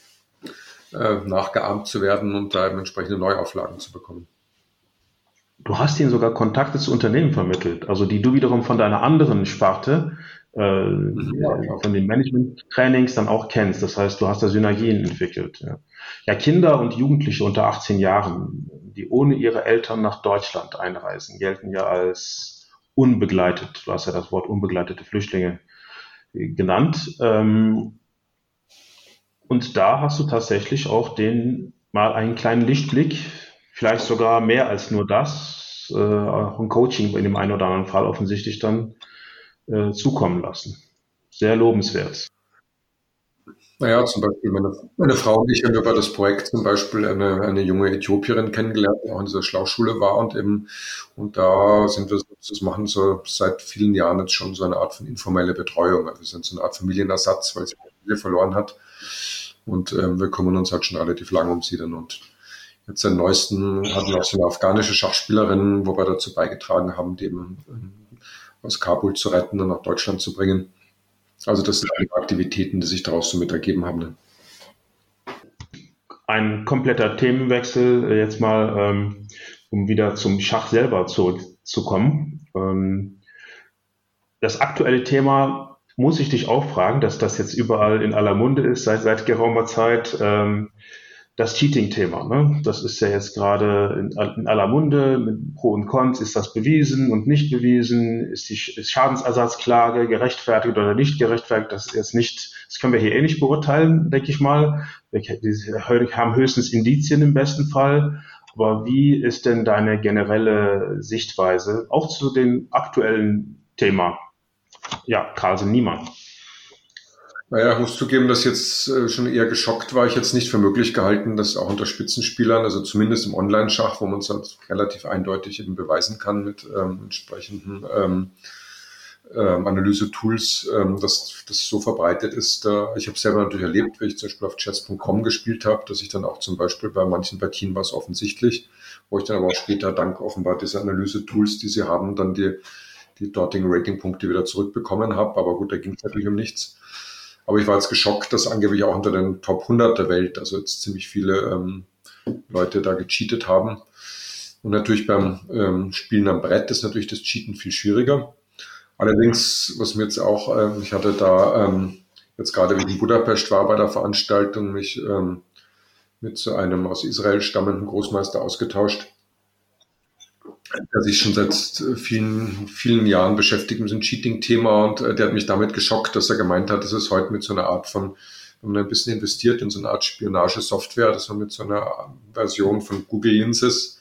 Speaker 1: äh, nachgeahmt zu werden und da entsprechende Neuauflagen zu bekommen.
Speaker 3: Du hast ihnen sogar Kontakte zu Unternehmen vermittelt, also die du wiederum von deiner anderen Sparte, äh, ja, von den Management-Trainings dann auch kennst. Das heißt, du hast da Synergien entwickelt. Ja. ja, Kinder und Jugendliche unter 18 Jahren die ohne ihre Eltern nach Deutschland einreisen, gelten ja als unbegleitet. Du hast ja das Wort unbegleitete Flüchtlinge genannt. Ähm, und da hast du tatsächlich auch den mal einen kleinen Lichtblick, vielleicht sogar mehr als nur das, äh, auch ein Coaching in dem einen oder anderen Fall offensichtlich dann äh, zukommen lassen. Sehr lobenswert.
Speaker 1: Naja, zum Beispiel meine, meine Frau und ich haben über das Projekt zum Beispiel eine, eine junge Äthiopierin kennengelernt, die auch in dieser Schlauschule war und eben, und da sind wir, das machen so seit vielen Jahren jetzt schon so eine Art von informelle Betreuung. Also wir sind so eine Art Familienersatz, weil sie Familie verloren hat. Und ähm, wir kümmern uns halt schon relativ lange um sie dann. Und jetzt den neuesten hatten wir auch so eine afghanische Schachspielerin, wo wir dazu beigetragen haben, die eben ähm, aus Kabul zu retten und nach Deutschland zu bringen. Also das sind alle Aktivitäten, die sich daraus so mit ergeben haben. Ne?
Speaker 3: Ein kompletter Themenwechsel äh, jetzt mal, ähm, um wieder zum Schach selber zurückzukommen. Ähm, das aktuelle Thema muss ich dich auch fragen, dass das jetzt überall in aller Munde ist seit, seit geraumer Zeit. Ähm, das Cheating-Thema. Ne? Das ist ja jetzt gerade in, in, aller Munde mit Pro und Cons. Ist das bewiesen und nicht bewiesen? Ist die ist Schadensersatzklage gerechtfertigt oder nicht gerechtfertigt? Das ist jetzt nicht, das können wir hier eh nicht beurteilen, denke ich mal. Wir haben höchstens Indizien im besten Fall. Aber wie ist denn deine generelle Sichtweise auch zu dem aktuellen Thema? Ja, Carlsen Niemann.
Speaker 1: Naja, ich muss zugeben, dass jetzt äh, schon eher geschockt war. Ich jetzt nicht für möglich gehalten, dass auch unter Spitzenspielern, also zumindest im Online-Schach, wo man es halt relativ eindeutig eben beweisen kann mit ähm, entsprechenden ähm, ähm, Analyse-Tools, ähm, dass das so verbreitet ist. Äh, ich habe selber natürlich erlebt, wie ich zum Beispiel auf chess.com gespielt habe, dass ich dann auch zum Beispiel bei manchen Partien war es offensichtlich, wo ich dann aber auch später dank offenbar dieser Analyse-Tools, die sie haben, dann die, die dortigen Ratingpunkte wieder zurückbekommen habe. Aber gut, da ging es natürlich um nichts. Aber ich war jetzt geschockt, dass angeblich auch unter den Top 100 der Welt, also jetzt ziemlich viele ähm, Leute da gecheatet haben. Und natürlich beim ähm, Spielen am Brett ist natürlich das Cheaten viel schwieriger. Allerdings, was mir jetzt auch, ähm, ich hatte da ähm, jetzt gerade wegen Budapest war bei der Veranstaltung mich ähm, mit so einem aus Israel stammenden Großmeister ausgetauscht, der sich schon seit vielen, vielen Jahren beschäftigt mit dem Cheating-Thema und äh, der hat mich damit geschockt, dass er gemeint hat, dass es heute mit so einer Art von, wenn man ein bisschen investiert in so eine Art Spionagesoftware, dass man mit so einer Version von Google Lenses,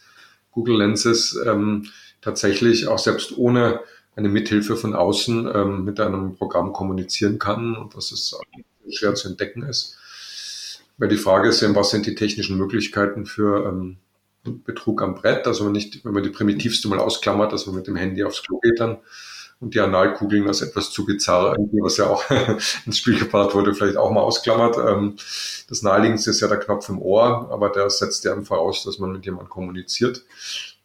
Speaker 1: Google Lenses ähm, tatsächlich auch selbst ohne eine Mithilfe von außen ähm, mit einem Programm kommunizieren kann und dass es schwer zu entdecken ist. Weil die Frage ist ja, was sind die technischen Möglichkeiten für ähm, Betrug am Brett? Also wenn, nicht, wenn man die primitivste mal ausklammert, dass man mit dem Handy aufs Klo geht dann und die Analkugeln als etwas zu bizarr, was ja auch ins Spiel gebracht wurde, vielleicht auch mal ausklammert. Ähm, das naheliegendste ist ja der Knopf im Ohr, aber der setzt ja voraus, dass man mit jemandem kommuniziert.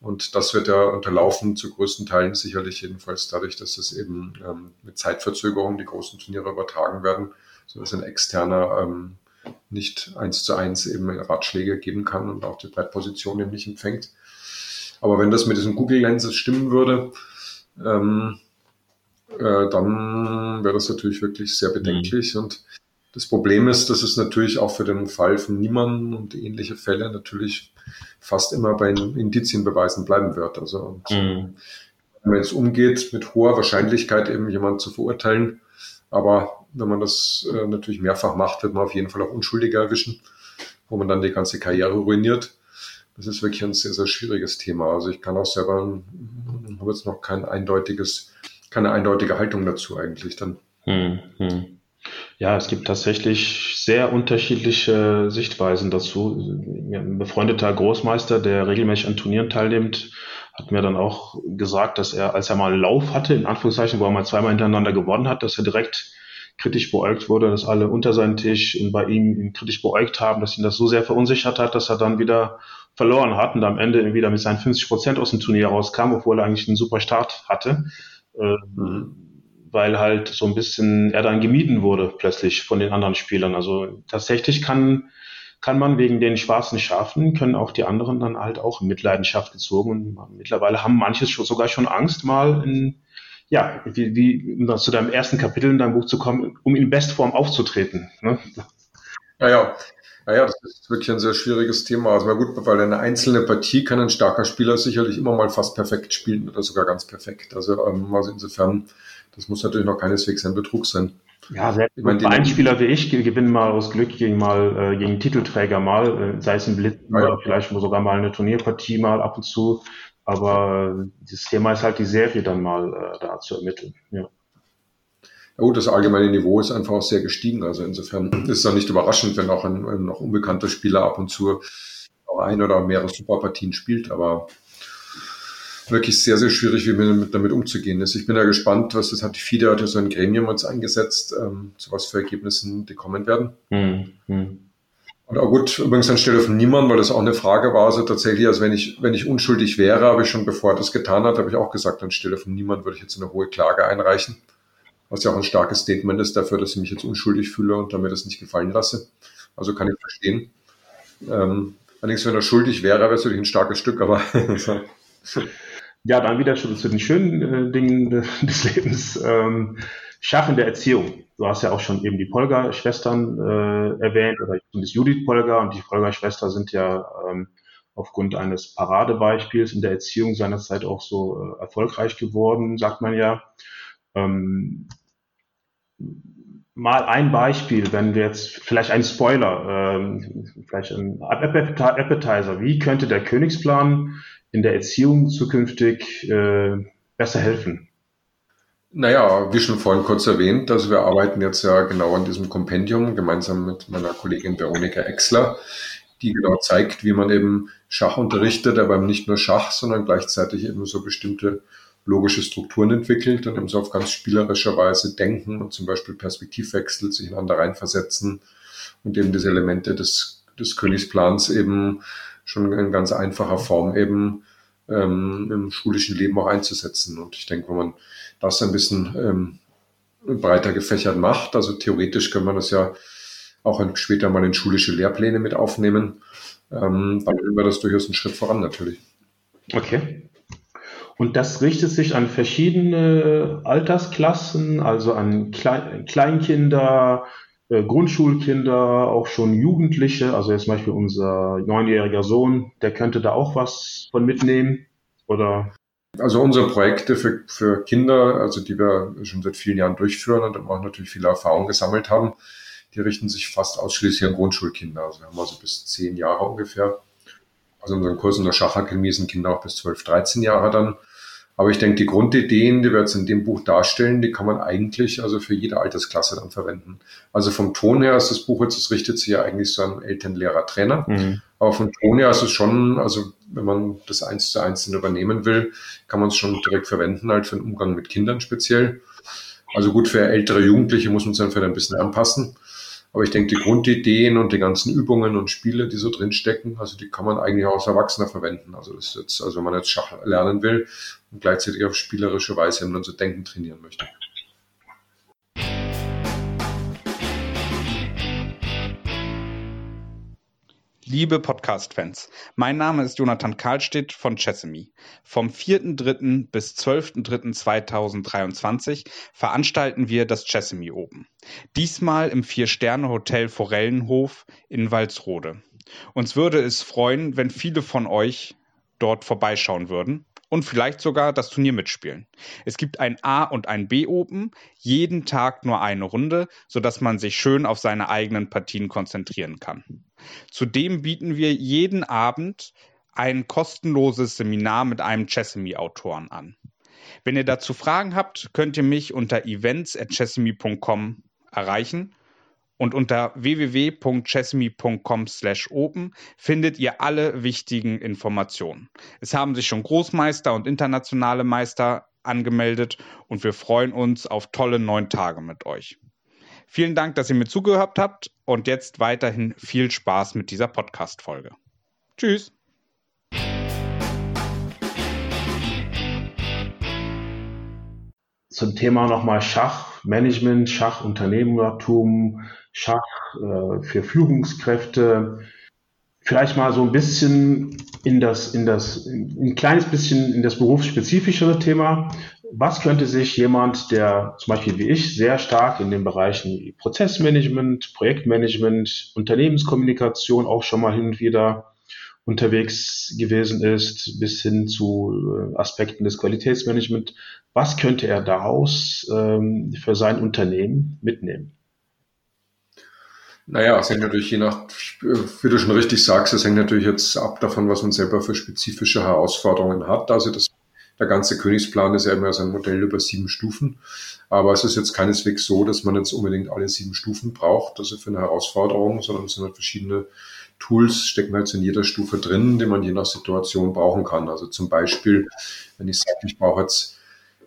Speaker 1: Und das wird ja unterlaufen zu größten Teilen sicherlich jedenfalls dadurch, dass es eben ähm, mit Zeitverzögerung die großen Turniere übertragen werden, sodass ein externer ähm, nicht eins zu eins eben Ratschläge geben kann und auch die Brettposition eben nicht empfängt. Aber wenn das mit diesen Google Lenses stimmen würde, ähm, äh, dann wäre das natürlich wirklich sehr bedenklich. Mhm. Und das Problem ist, dass es natürlich auch für den Fall von niemandem und ähnliche Fälle natürlich fast immer bei Indizienbeweisen bleiben wird. Also mhm. wenn man jetzt umgeht, mit hoher Wahrscheinlichkeit eben jemanden zu verurteilen, aber wenn man das äh, natürlich mehrfach macht, wird man auf jeden Fall auch Unschuldige erwischen, wo man dann die ganze Karriere ruiniert. Das ist wirklich ein sehr, sehr schwieriges Thema. Also ich kann auch selber, habe jetzt noch kein eindeutiges, keine eindeutige Haltung dazu eigentlich dann. Mhm.
Speaker 3: Ja, es gibt tatsächlich sehr unterschiedliche Sichtweisen dazu. Ein befreundeter Großmeister, der regelmäßig an Turnieren teilnimmt, hat mir dann auch gesagt, dass er, als er mal Lauf hatte, in Anführungszeichen, wo er mal zweimal hintereinander gewonnen hat, dass er direkt kritisch beäugt wurde, dass alle unter seinen Tisch und bei ihm ihn kritisch beäugt haben, dass ihn das so sehr verunsichert hat, dass er dann wieder verloren hat und am Ende wieder mit seinen 50 Prozent aus dem Turnier rauskam, obwohl er eigentlich einen super Start hatte. Mhm weil halt so ein bisschen er dann gemieden wurde plötzlich von den anderen Spielern. Also tatsächlich kann, kann man wegen den schwarzen Schafen, können auch die anderen dann halt auch in Mitleidenschaft gezogen. Und mittlerweile haben manche schon, sogar schon Angst, mal in, ja, wie, wie um zu deinem ersten Kapitel in deinem Buch zu kommen, um in Bestform aufzutreten. Ne?
Speaker 1: Ja, ja. Naja, das ist wirklich ein sehr schwieriges Thema. Also mal gut, weil eine einzelne Partie kann ein starker Spieler sicherlich immer mal fast perfekt spielen oder sogar ganz perfekt. Also, ähm, also insofern das muss natürlich noch keineswegs ein Betrug sein.
Speaker 3: Ja, selbst ich meine, ein Spieler wie ich gewinne mal aus Glück gegen mal äh, gegen Titelträger mal, äh, sei es ein Blitz ja, oder vielleicht sogar mal eine Turnierpartie mal ab und zu. Aber das Thema ist halt die Serie dann mal äh, da zu ermitteln. Ja. Ja
Speaker 1: gut, das allgemeine Niveau ist einfach auch sehr gestiegen. Also insofern ist es dann nicht überraschend, wenn auch ein, ein noch unbekannter Spieler ab und zu ein oder mehrere Superpartien spielt. Aber wirklich sehr, sehr schwierig, wie man damit umzugehen ist. Ich bin ja gespannt, was das hat. Die FIDE hat ja so ein Gremium jetzt eingesetzt, ähm, zu was für Ergebnissen die kommen werden. Mhm. Und auch gut, übrigens anstelle von niemand, weil das auch eine Frage war, also tatsächlich, also wenn ich, wenn ich unschuldig wäre, habe ich schon bevor er das getan hat, habe ich auch gesagt, anstelle von niemand würde ich jetzt eine hohe Klage einreichen. Was ja auch ein starkes Statement ist dafür, dass ich mich jetzt unschuldig fühle und damit das nicht gefallen lasse. Also kann ich verstehen. Ähm, allerdings, wenn er schuldig wäre, wäre es natürlich ein starkes Stück, aber
Speaker 3: Ja, dann wieder schon zu den schönen äh, Dingen des Lebens. Ähm, Schach in der Erziehung. Du hast ja auch schon eben die Polgar-Schwestern äh, erwähnt oder das Judith Polgar und die Polgar-Schwester sind ja ähm, aufgrund eines Paradebeispiels in der Erziehung seinerzeit auch so äh, erfolgreich geworden, sagt man ja. Ähm, mal ein Beispiel, wenn wir jetzt vielleicht ein Spoiler, ähm, vielleicht ein Appetizer, wie könnte der Königsplan in der Erziehung zukünftig äh, besser helfen?
Speaker 1: Naja, wie schon vorhin kurz erwähnt, also wir arbeiten jetzt ja genau an diesem Kompendium gemeinsam mit meiner Kollegin Veronika Exler, die genau zeigt, wie man eben Schach unterrichtet, aber nicht nur Schach, sondern gleichzeitig eben so bestimmte logische Strukturen entwickelt und eben so auf ganz spielerischer Weise denken und zum Beispiel Perspektivwechsel, sich einander reinversetzen und eben diese Elemente des, des Königsplans eben schon in ganz einfacher Form eben ähm, im schulischen Leben auch einzusetzen. Und ich denke, wenn man das ein bisschen ähm, breiter gefächert macht, also theoretisch kann man das ja auch später mal in schulische Lehrpläne mit aufnehmen, ähm, dann wäre das durchaus ein Schritt voran natürlich.
Speaker 3: Okay. Und das richtet sich an verschiedene Altersklassen, also an Kleinkinder, äh, Grundschulkinder, auch schon Jugendliche. Also jetzt zum Beispiel unser neunjähriger Sohn, der könnte da auch was von mitnehmen, oder?
Speaker 1: Also unsere Projekte für, für Kinder, also die wir schon seit vielen Jahren durchführen und auch natürlich viele Erfahrungen gesammelt haben, die richten sich fast ausschließlich an Grundschulkinder. Also wir haben also bis zehn Jahre ungefähr. Also unseren Kurs in der Schachakademie sind Kinder auch bis 12, 13 Jahre dann. Aber ich denke, die Grundideen, die wir jetzt in dem Buch darstellen, die kann man eigentlich also für jede Altersklasse dann verwenden. Also vom Ton her ist das Buch jetzt, es richtet sich ja eigentlich so an Eltern, Lehrer, Trainer. Mhm. Aber vom Ton her ist es schon, also wenn man das eins zu eins übernehmen will, kann man es schon direkt verwenden, halt für den Umgang mit Kindern speziell. Also gut, für ältere Jugendliche muss man es dann vielleicht ein bisschen anpassen. Aber ich denke, die Grundideen und die ganzen Übungen und Spiele, die so drinstecken, also die kann man eigentlich auch als Erwachsener verwenden. Also das ist jetzt, also wenn man jetzt Schach lernen will und gleichzeitig auf spielerische Weise dann so denken trainieren möchte.
Speaker 2: Liebe Podcast-Fans, mein Name ist Jonathan Karlstedt von Chessemy. Vom 4.3. bis 12.3.2023 veranstalten wir das Chessemy Open. Diesmal im Vier-Sterne-Hotel Forellenhof in Walsrode. Uns würde es freuen, wenn viele von euch dort vorbeischauen würden und vielleicht sogar das Turnier mitspielen. Es gibt ein A und ein B Open, jeden Tag nur eine Runde, sodass man sich schön auf seine eigenen Partien konzentrieren kann. Zudem bieten wir jeden Abend ein kostenloses Seminar mit einem Chessemy-Autoren an. Wenn ihr dazu Fragen habt, könnt ihr mich unter events.chessemy.com erreichen und unter www.chessme.com/open findet ihr alle wichtigen Informationen. Es haben sich schon Großmeister und internationale Meister angemeldet und wir freuen uns auf tolle neun Tage mit euch. Vielen Dank, dass ihr mir zugehört habt und jetzt weiterhin viel Spaß mit dieser Podcast-Folge. Tschüss!
Speaker 3: Zum Thema nochmal Schachmanagement, Schachunternehmertum, Schach äh, für Führungskräfte. Vielleicht mal so ein bisschen in das, in das, ein kleines bisschen in das berufsspezifische Thema. Was könnte sich jemand, der zum Beispiel wie ich sehr stark in den Bereichen Prozessmanagement, Projektmanagement, Unternehmenskommunikation auch schon mal hin und wieder unterwegs gewesen ist, bis hin zu äh, Aspekten des Qualitätsmanagement, was könnte er daraus ähm, für sein Unternehmen mitnehmen?
Speaker 1: Naja, es hängt natürlich je nach, wie du schon richtig sagst, es hängt natürlich jetzt ab davon, was man selber für spezifische Herausforderungen hat. Also das, der ganze Königsplan ist ja immer so ein Modell über sieben Stufen. Aber es ist jetzt keineswegs so, dass man jetzt unbedingt alle sieben Stufen braucht, also für eine Herausforderung, sondern es sind halt verschiedene Tools, stecken halt in jeder Stufe drin, die man je nach Situation brauchen kann. Also zum Beispiel, wenn ich sage, ich brauche jetzt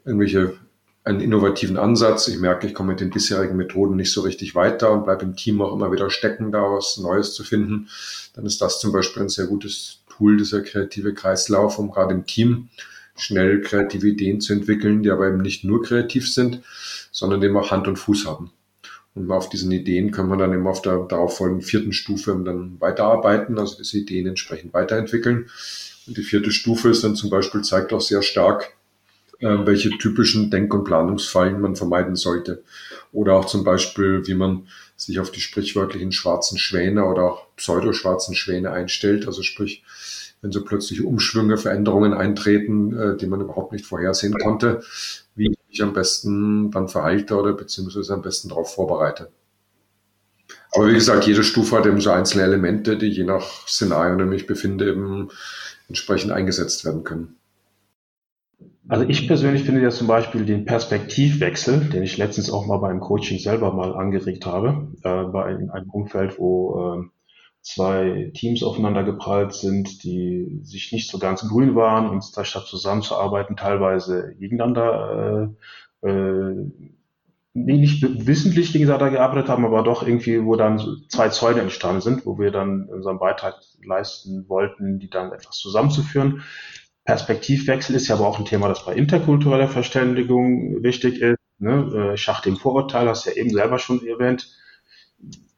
Speaker 1: irgendwelche einen innovativen Ansatz. Ich merke, ich komme mit den bisherigen Methoden nicht so richtig weiter und bleibe im Team auch immer wieder stecken, da was Neues zu finden. Dann ist das zum Beispiel ein sehr gutes Tool, dieser kreative Kreislauf, um gerade im Team schnell kreative Ideen zu entwickeln, die aber eben nicht nur kreativ sind, sondern eben auch Hand und Fuß haben. Und auf diesen Ideen kann man dann eben auf der darauffolgenden vierten Stufe dann weiterarbeiten, also diese Ideen entsprechend weiterentwickeln. Und die vierte Stufe ist dann zum Beispiel, zeigt auch sehr stark, welche typischen Denk- und Planungsfallen man vermeiden sollte. Oder auch zum Beispiel, wie man sich auf die sprichwörtlichen schwarzen Schwäne oder auch pseudo-schwarzen Schwäne einstellt. Also sprich, wenn so plötzlich Umschwünge, Veränderungen eintreten, äh, die man überhaupt nicht vorhersehen konnte, wie ich am besten dann verhalte oder beziehungsweise am besten darauf vorbereite. Aber wie gesagt, jede Stufe hat eben so einzelne Elemente, die je nach Szenario, in dem ich befinde, eben entsprechend eingesetzt werden können.
Speaker 3: Also ich persönlich finde ja zum Beispiel den Perspektivwechsel, den ich letztens auch mal beim Coaching selber mal angeregt habe, äh, bei in einem Umfeld, wo äh, zwei Teams aufeinander geprallt sind, die sich nicht so ganz grün waren und statt zusammenzuarbeiten teilweise gegeneinander äh, äh, nicht wissentlich gegeneinander gearbeitet haben, aber doch irgendwie, wo dann zwei Zäune entstanden sind, wo wir dann unseren Beitrag leisten wollten, die dann etwas zusammenzuführen. Perspektivwechsel ist ja aber auch ein Thema, das bei interkultureller Verständigung wichtig ist. Ne? Schach äh, dem Vorurteil, hast du ja eben selber schon erwähnt.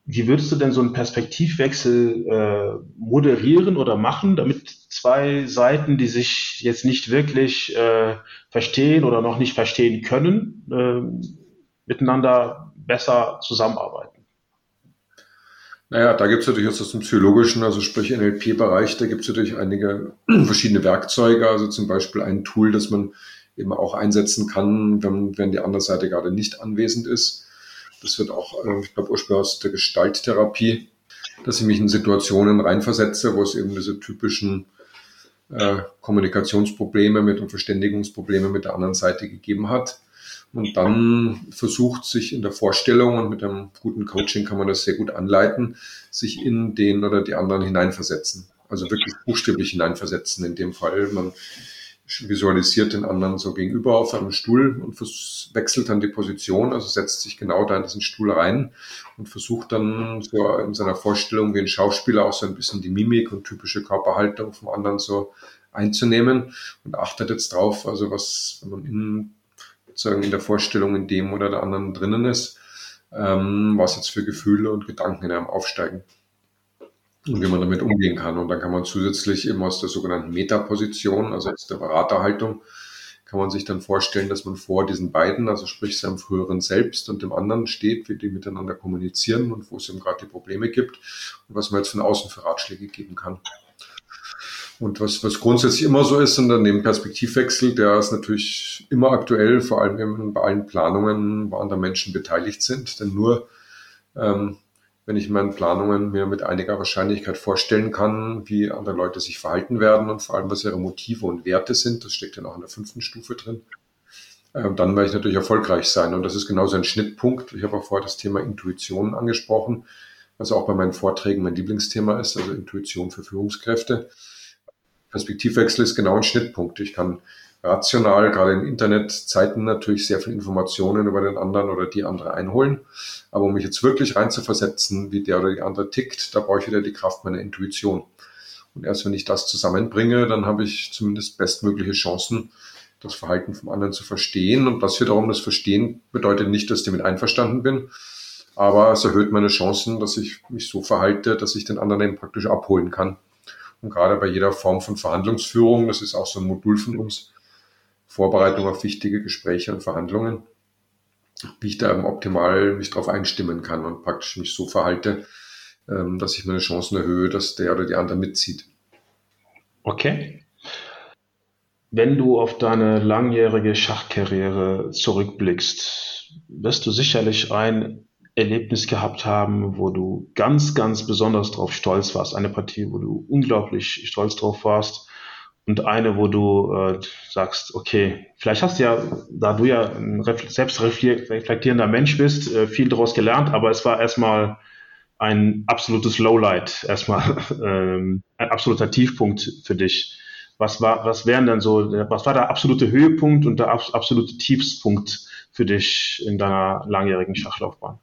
Speaker 3: wie würdest du denn so einen Perspektivwechsel äh, moderieren oder machen, damit zwei Seiten, die sich jetzt nicht wirklich äh, verstehen oder noch nicht verstehen können, äh, miteinander besser zusammenarbeiten?
Speaker 1: Naja, da gibt es natürlich aus dem psychologischen, also sprich NLP-Bereich, da gibt es natürlich einige verschiedene Werkzeuge, also zum Beispiel ein Tool, das man eben auch einsetzen kann, wenn, wenn die andere Seite gerade nicht anwesend ist das wird auch, äh, ich glaube, ursprünglich aus der Gestalttherapie, dass ich mich in Situationen reinversetze, wo es eben diese typischen äh, Kommunikationsprobleme mit und Verständigungsprobleme mit der anderen Seite gegeben hat. Und dann versucht sich in der Vorstellung und mit einem guten Coaching kann man das sehr gut anleiten, sich in den oder die anderen hineinversetzen. Also wirklich buchstäblich hineinversetzen in dem Fall. Man visualisiert den anderen so gegenüber auf einem Stuhl und wechselt dann die Position, also setzt sich genau da in diesen Stuhl rein und versucht dann so in seiner Vorstellung wie ein Schauspieler auch so ein bisschen die Mimik und typische Körperhaltung vom anderen so einzunehmen und achtet jetzt drauf, also was, wenn man in, sozusagen in der Vorstellung in dem oder der anderen drinnen ist, ähm, was jetzt für Gefühle und Gedanken in einem aufsteigen und wie man damit umgehen kann. Und dann kann man zusätzlich eben aus der sogenannten Metaposition, also aus der Beraterhaltung, kann man sich dann vorstellen, dass man vor diesen beiden, also sprich seinem früheren Selbst und dem anderen steht, wie die miteinander kommunizieren und wo es eben gerade die Probleme gibt und was man jetzt von außen für Ratschläge geben kann. Und was, was grundsätzlich immer so ist, und dann dem Perspektivwechsel, der ist natürlich immer aktuell, vor allem bei allen Planungen, wo andere Menschen beteiligt sind. Denn nur ähm, wenn ich meinen Planungen mir mit einiger Wahrscheinlichkeit vorstellen kann, wie andere Leute sich verhalten werden und vor allem, was ihre Motive und Werte sind. Das steckt ja noch in der fünften Stufe drin. Ähm, dann werde ich natürlich erfolgreich sein. Und das ist genauso ein Schnittpunkt. Ich habe auch vorher das Thema Intuition angesprochen, was auch bei meinen Vorträgen mein Lieblingsthema ist, also Intuition für Führungskräfte. Perspektivwechsel ist genau ein Schnittpunkt. Ich kann rational, gerade in Internetzeiten natürlich sehr viel Informationen über den anderen oder die andere einholen. Aber um mich jetzt wirklich reinzuversetzen, wie der oder die andere tickt, da brauche ich wieder die Kraft meiner Intuition. Und erst wenn ich das zusammenbringe, dann habe ich zumindest bestmögliche Chancen, das Verhalten vom anderen zu verstehen. Und das wiederum, das Verstehen bedeutet nicht, dass ich damit einverstanden bin, aber es erhöht meine Chancen, dass ich mich so verhalte, dass ich den anderen eben praktisch abholen kann. Und gerade bei jeder Form von Verhandlungsführung, das ist auch so ein Modul von uns, Vorbereitung auf wichtige Gespräche und Verhandlungen, wie ich da optimal mich darauf einstimmen kann und praktisch mich so verhalte, ähm, dass ich meine Chancen erhöhe, dass der oder die andere mitzieht.
Speaker 3: Okay. Wenn du auf deine langjährige Schachkarriere zurückblickst, wirst du sicherlich ein Erlebnis gehabt haben, wo du ganz, ganz besonders drauf stolz warst. Eine Partie, wo du unglaublich stolz drauf warst und eine, wo du äh, sagst, okay, vielleicht hast du ja, da du ja ein selbstreflektierender Mensch bist, äh, viel daraus gelernt, aber es war erstmal ein absolutes Lowlight, erstmal ähm, ein absoluter Tiefpunkt für dich. Was war, was wären denn so, was war der absolute Höhepunkt und der absolute Tiefspunkt für dich in deiner langjährigen Schachlaufbahn?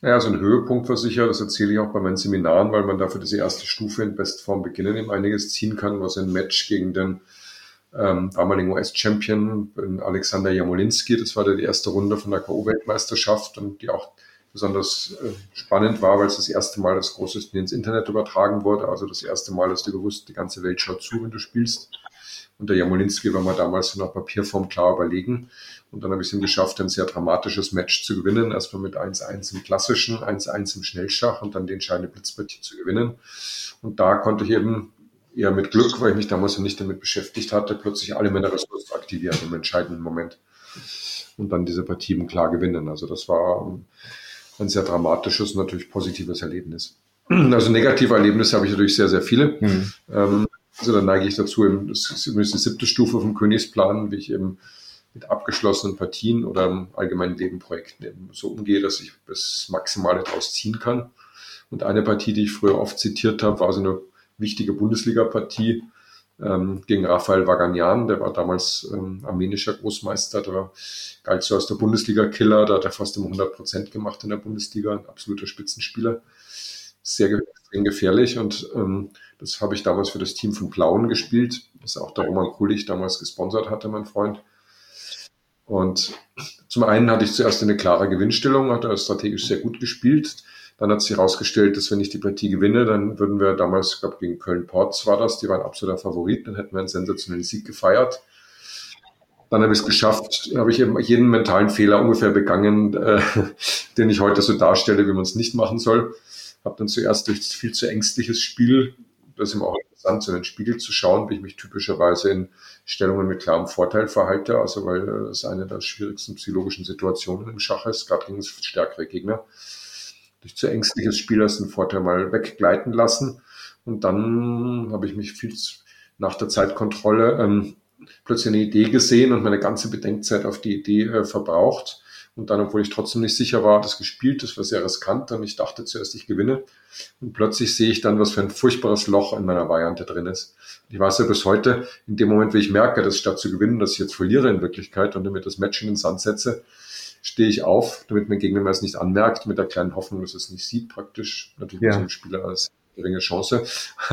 Speaker 1: Ja, so ein Höhepunkt war sicher, das erzähle ich auch bei meinen Seminaren, weil man dafür diese erste Stufe in Bestform beginnen eben einiges ziehen kann, was ein Match gegen den ähm, damaligen US-Champion Alexander Jamolinski, das war die erste Runde von der K.O.-Weltmeisterschaft und die auch besonders äh, spannend war, weil es das erste Mal das große ins Internet übertragen wurde, also das erste Mal, dass du gewusst, die ganze Welt schaut zu, wenn du spielst. Und der Jamolinski war mir damals der Papierform klar überlegen. Und dann habe ich es ihm geschafft, ein sehr dramatisches Match zu gewinnen. Erstmal mit 1-1 im klassischen, 1-1 im Schnellschach und dann die entscheidende Blitzpartie zu gewinnen. Und da konnte ich eben eher mit Glück, weil ich mich damals noch nicht damit beschäftigt hatte, plötzlich alle meine Ressourcen aktivieren im entscheidenden Moment. Und dann diese Partie eben klar gewinnen. Also das war ein sehr dramatisches und natürlich positives Erlebnis. Also negative Erlebnisse habe ich natürlich sehr, sehr viele. Mhm. Also da neige ich dazu, das ist übrigens die siebte Stufe vom Königsplan, wie ich eben mit abgeschlossenen Partien oder im allgemeinen Nebenprojekten eben so umgehe, dass ich das Maximale daraus ziehen kann. Und eine Partie, die ich früher oft zitiert habe, war so eine wichtige Bundesliga-Partie ähm, gegen Rafael Vaganian, der war damals ähm, armenischer Großmeister, der galt so als der Bundesliga-Killer, da hat er fast immer 100 Prozent gemacht in der Bundesliga, ein absoluter Spitzenspieler, sehr extrem gefährlich. Und ähm, das habe ich damals für das Team von Plauen gespielt, das auch der Roman Kulich damals gesponsert hatte, mein Freund. Und zum einen hatte ich zuerst eine klare Gewinnstellung, hatte strategisch sehr gut gespielt. Dann hat sich herausgestellt, dass wenn ich die Partie gewinne, dann würden wir damals, ich glaube gegen Köln Ports war das, die waren absoluter Favorit, dann hätten wir einen sensationellen Sieg gefeiert. Dann habe ich es geschafft, habe ich eben jeden mentalen Fehler ungefähr begangen, äh, den ich heute so darstelle, wie man es nicht machen soll. Habe dann zuerst durch viel zu ängstliches Spiel, das ist eben auch interessant, so in den Spiegel zu schauen, wie ich mich typischerweise in Stellungen mit klarem Vorteil verhalte, also weil das eine der schwierigsten psychologischen Situationen im Schach ist, gerade gegen stärkere Gegner. Durch zu ängstliches Spiel als den Vorteil mal weggleiten lassen. Und dann habe ich mich viel nach der Zeitkontrolle ähm, plötzlich eine Idee gesehen und meine ganze Bedenkzeit auf die Idee äh, verbraucht. Und dann, obwohl ich trotzdem nicht sicher war, das gespielt, das war sehr riskant und ich dachte zuerst, ich gewinne. Und plötzlich sehe ich dann, was für ein furchtbares Loch in meiner Variante drin ist. Ich weiß ja bis heute, in dem Moment, wie ich merke, dass statt zu gewinnen, dass ich jetzt verliere in Wirklichkeit und damit das Match in den Sand setze, stehe ich auf, damit mein Gegner mir es nicht anmerkt, mit der kleinen Hoffnung, dass es nicht sieht, praktisch. Natürlich ja. ein Spieler als geringe Chance.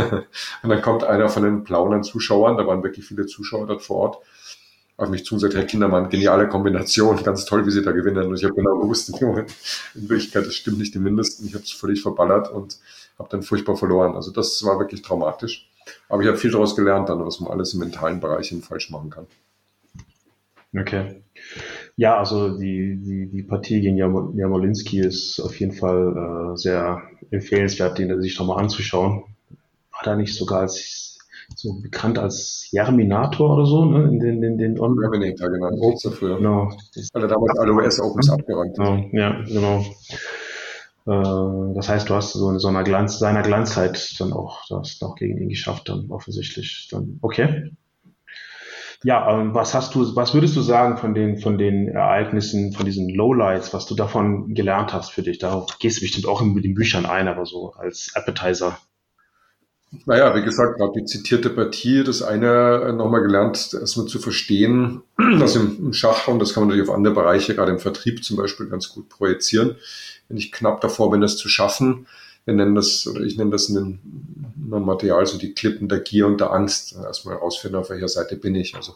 Speaker 1: und dann kommt einer von den plaunen Zuschauern, da waren wirklich viele Zuschauer dort vor Ort, auf mich zu und sagt, Herr Kindermann, geniale Kombination, ganz toll, wie Sie da gewinnen. Und ich habe genau gewusst, in Wirklichkeit, das stimmt nicht im Mindesten. Ich habe es völlig verballert und habe dann furchtbar verloren. Also das war wirklich traumatisch. Aber ich habe viel daraus gelernt, dann, was man alles im mentalen Bereich falsch machen kann.
Speaker 3: Okay. Ja, also die, die, die Partie gegen Jamolinski ist auf jeden Fall äh, sehr empfehlenswert, den sich nochmal anzuschauen. War da nicht sogar als so bekannt als Jerminator oder so, ne? In den, in den On Terminator, genau. Oh, so früher. Genau. Weil er damals alle US Opens abgeräumt hat. Genau, ja, genau. Äh, das heißt, du hast so in so einer Glanz, seiner Glanzzeit dann auch das noch gegen ihn geschafft, dann offensichtlich. Dann, okay. Ja, ähm, was hast du, was würdest du sagen von den, von den Ereignissen, von diesen Lowlights, was du davon gelernt hast für dich? Darauf gehst du bestimmt auch in den Büchern ein, aber so als Appetizer.
Speaker 1: Naja, wie gesagt, gerade die zitierte Partie, das eine nochmal gelernt, erstmal zu verstehen, dass im Schach, und das kann man natürlich auf andere Bereiche, gerade im Vertrieb zum Beispiel, ganz gut projizieren, wenn ich knapp davor bin, das zu schaffen, wir nennen das, oder ich nenne das in dem Material so die Klippen der Gier und der Angst. Erstmal ausführen, auf welcher Seite bin ich. Also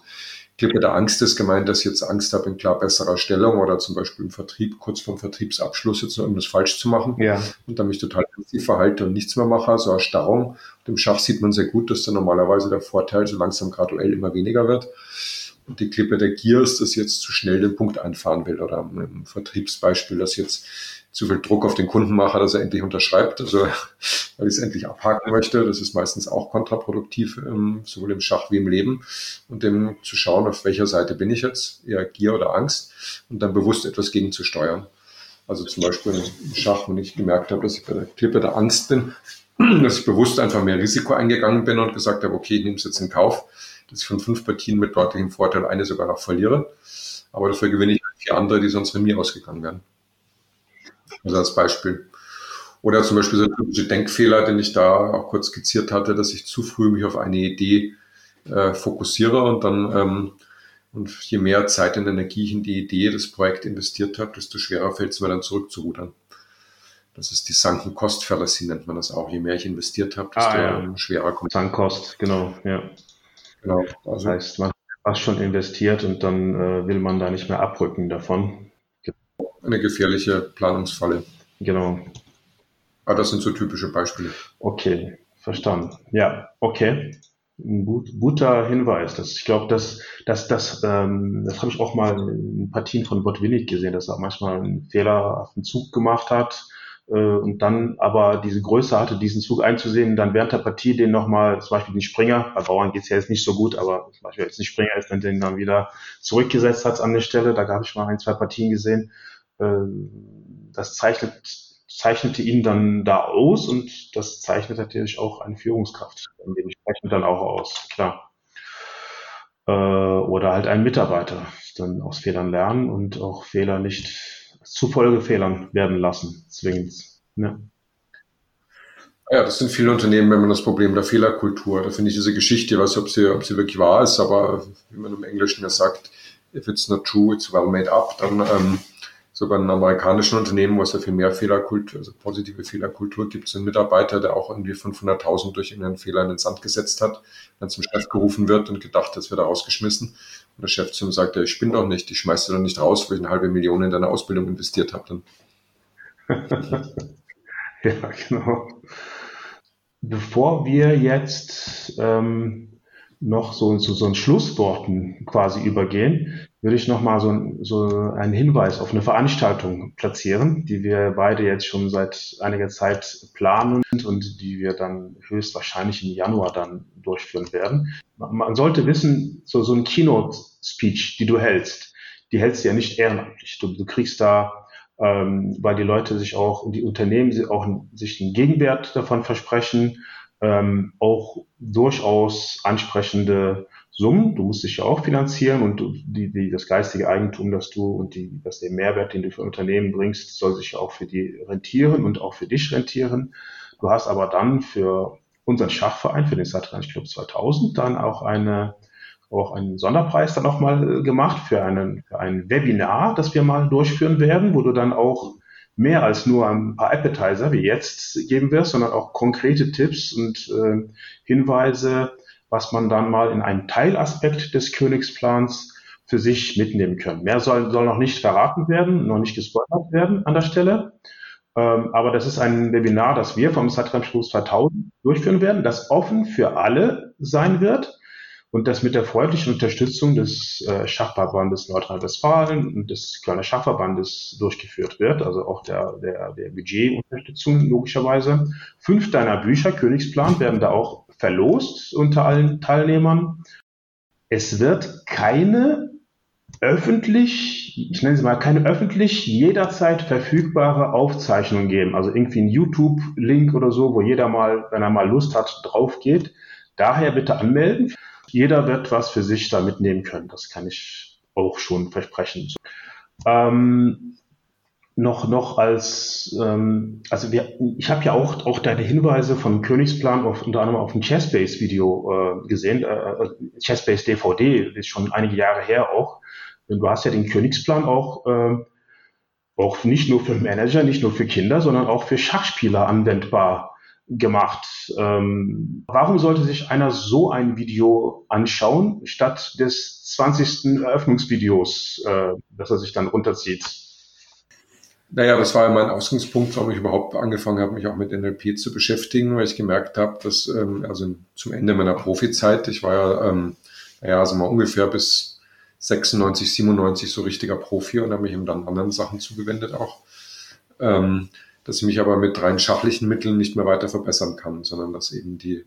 Speaker 1: Klippe der Angst ist gemeint, dass ich jetzt Angst habe in klar besserer Stellung oder zum Beispiel im Vertrieb, kurz vorm Vertriebsabschluss jetzt noch irgendwas falsch zu machen
Speaker 3: ja.
Speaker 1: und dann mich total passiv verhalte und nichts mehr mache, so Erstarrung. Und im Schach sieht man sehr gut, dass da normalerweise der Vorteil so langsam graduell immer weniger wird. Und die Klippe der Gier ist, dass ich jetzt zu schnell den Punkt einfahren will oder im Vertriebsbeispiel, dass jetzt zu viel Druck auf den Kunden mache, dass er endlich unterschreibt, also weil ich es endlich abhaken möchte. Das ist meistens auch kontraproduktiv, ähm, sowohl im Schach wie im Leben. Und dem zu schauen, auf welcher Seite bin ich jetzt, eher Gier oder Angst, und dann bewusst etwas gegen zu steuern. Also zum Beispiel im Schach, wenn ich gemerkt habe, dass ich bei der Klippe der Angst bin, dass ich bewusst einfach mehr Risiko eingegangen bin und gesagt habe, okay, ich nehme es jetzt in Kauf, dass ich von fünf Partien mit deutlichem Vorteil eine sogar noch verliere. Aber dafür gewinne ich vier andere, die sonst von mir ausgegangen wären. Also als Beispiel. Oder zum Beispiel so ein typischer Denkfehler, den ich da auch kurz skizziert hatte, dass ich zu früh mich auf eine Idee äh, fokussiere und dann ähm, und je mehr Zeit und Energie ich in die Idee, das Projekt investiert habe, desto schwerer fällt es mir dann zurückzurudern. Das ist die Sunken Cost Fallacy, nennt man das auch. Je mehr ich investiert habe, desto ah, ja. schwerer
Speaker 3: kommt Sunk Cost, genau, ja. Genau. Also, das heißt, man hat schon investiert und dann äh, will man da nicht mehr abrücken davon
Speaker 1: eine gefährliche Planungsfalle.
Speaker 3: Genau.
Speaker 1: Aber das sind so typische Beispiele.
Speaker 3: Okay, verstanden. Ja, okay. Ein gut, guter Hinweis. Das, ich glaube, das, das, das, ähm, das habe ich auch mal in Partien von Botwinnik gesehen, dass er manchmal einen Fehler auf den Zug gemacht hat äh, und dann aber diese Größe hatte, diesen Zug einzusehen, dann während der Partie den nochmal, zum Beispiel den Springer, bei Bauern geht's ja jetzt nicht so gut, aber zum Beispiel jetzt ein Springer ist, dann den dann wieder zurückgesetzt hat an der Stelle, da habe ich mal ein, zwei Partien gesehen, das zeichnet, zeichnete ihn dann da aus und das zeichnet natürlich auch eine Führungskraft dementsprechend dann auch aus, klar. Äh, oder halt ein Mitarbeiter, dann aus Fehlern lernen und auch Fehler nicht zu Folgefehlern werden lassen, zwingend. Ja.
Speaker 1: Ja, das sind viele Unternehmen, wenn man das Problem der Fehlerkultur. Da finde ich diese Geschichte, ich weiß nicht, ob sie, ob sie wirklich wahr ist, aber wie man im Englischen ja sagt, if it's not true, it's well made up, dann ähm, so bei einem amerikanischen Unternehmen, wo es ja viel mehr Fehlerkultur, also positive Fehlerkultur gibt, so ein Mitarbeiter, der auch irgendwie 500.000 durch irgendeinen Fehler in den Sand gesetzt hat, dann zum Chef gerufen wird und gedacht, das wird er rausgeschmissen. Und der Chef zu ihm sagt, ich bin doch nicht, ich schmeiße doch nicht raus, weil ich eine halbe Million in deine Ausbildung investiert habe.
Speaker 3: ja, genau. Bevor wir jetzt ähm, noch so zu so, so Schlussworten quasi übergehen, würde ich nochmal so, so einen Hinweis auf eine Veranstaltung platzieren, die wir beide jetzt schon seit einiger Zeit planen und die wir dann höchstwahrscheinlich im Januar dann durchführen werden. Man sollte wissen, so, so ein Keynote-Speech, die du hältst, die hältst du ja nicht ehrenamtlich. Du, du kriegst da, ähm, weil die Leute sich auch, die Unternehmen auch sich einen Gegenwert davon versprechen, ähm, auch durchaus ansprechende Summen. Du musst dich ja auch finanzieren und die, die, das geistige Eigentum, das du und die, dass der Mehrwert, den du für Unternehmen bringst, soll sich ja auch für die rentieren und auch für dich rentieren. Du hast aber dann für unseren Schachverein, für den Satranj Club 2000, dann auch eine auch einen Sonderpreis dann nochmal gemacht für, einen, für ein Webinar, das wir mal durchführen werden, wo du dann auch mehr als nur ein paar Appetizer wie jetzt geben wirst, sondern auch konkrete Tipps und äh, Hinweise, was man dann mal in einen Teilaspekt des Königsplans für sich mitnehmen kann. Mehr soll, soll noch nicht verraten werden, noch nicht gespoilert werden an der Stelle. Ähm, aber das ist ein Webinar, das wir vom Satram 2000 durchführen werden, das offen für alle sein wird und das mit der freundlichen Unterstützung des äh, Schachverbandes Nordrhein-Westfalen und des Kölner Schachverbandes durchgeführt wird, also auch der, der, der Budgetunterstützung logischerweise. Fünf deiner Bücher, Königsplan, werden da auch verlost unter allen Teilnehmern. Es wird keine öffentlich, ich nenne sie mal, keine öffentlich jederzeit verfügbare Aufzeichnung geben. Also irgendwie ein YouTube-Link oder so, wo jeder mal, wenn er mal Lust hat, drauf geht. Daher bitte anmelden. Jeder wird was für sich da mitnehmen können. Das kann ich auch schon versprechen. Ähm, noch, noch als, ähm, also wir, ich habe ja auch, auch deine Hinweise vom Königsplan auf, unter anderem auf dem Chessbase-Video äh, gesehen, äh, äh Chessbase DVD, das ist schon einige Jahre her auch. Und du hast ja den Königsplan auch, äh, auch nicht nur für Manager, nicht nur für Kinder, sondern auch für Schachspieler anwendbar gemacht. Ähm, warum sollte sich einer so ein Video anschauen, statt des 20. Eröffnungsvideos, äh, das er sich dann runterzieht?
Speaker 1: Naja, das war ja mein Ausgangspunkt, warum ich überhaupt angefangen habe, mich auch mit NLP zu beschäftigen, weil ich gemerkt habe, dass, ähm, also zum Ende meiner Profizeit, ich war ja, ähm, naja, also mal ungefähr bis 96, 97 so richtiger Profi und habe mich eben dann anderen Sachen zugewendet auch, ähm, dass ich mich aber mit rein schachlichen Mitteln nicht mehr weiter verbessern kann, sondern dass eben die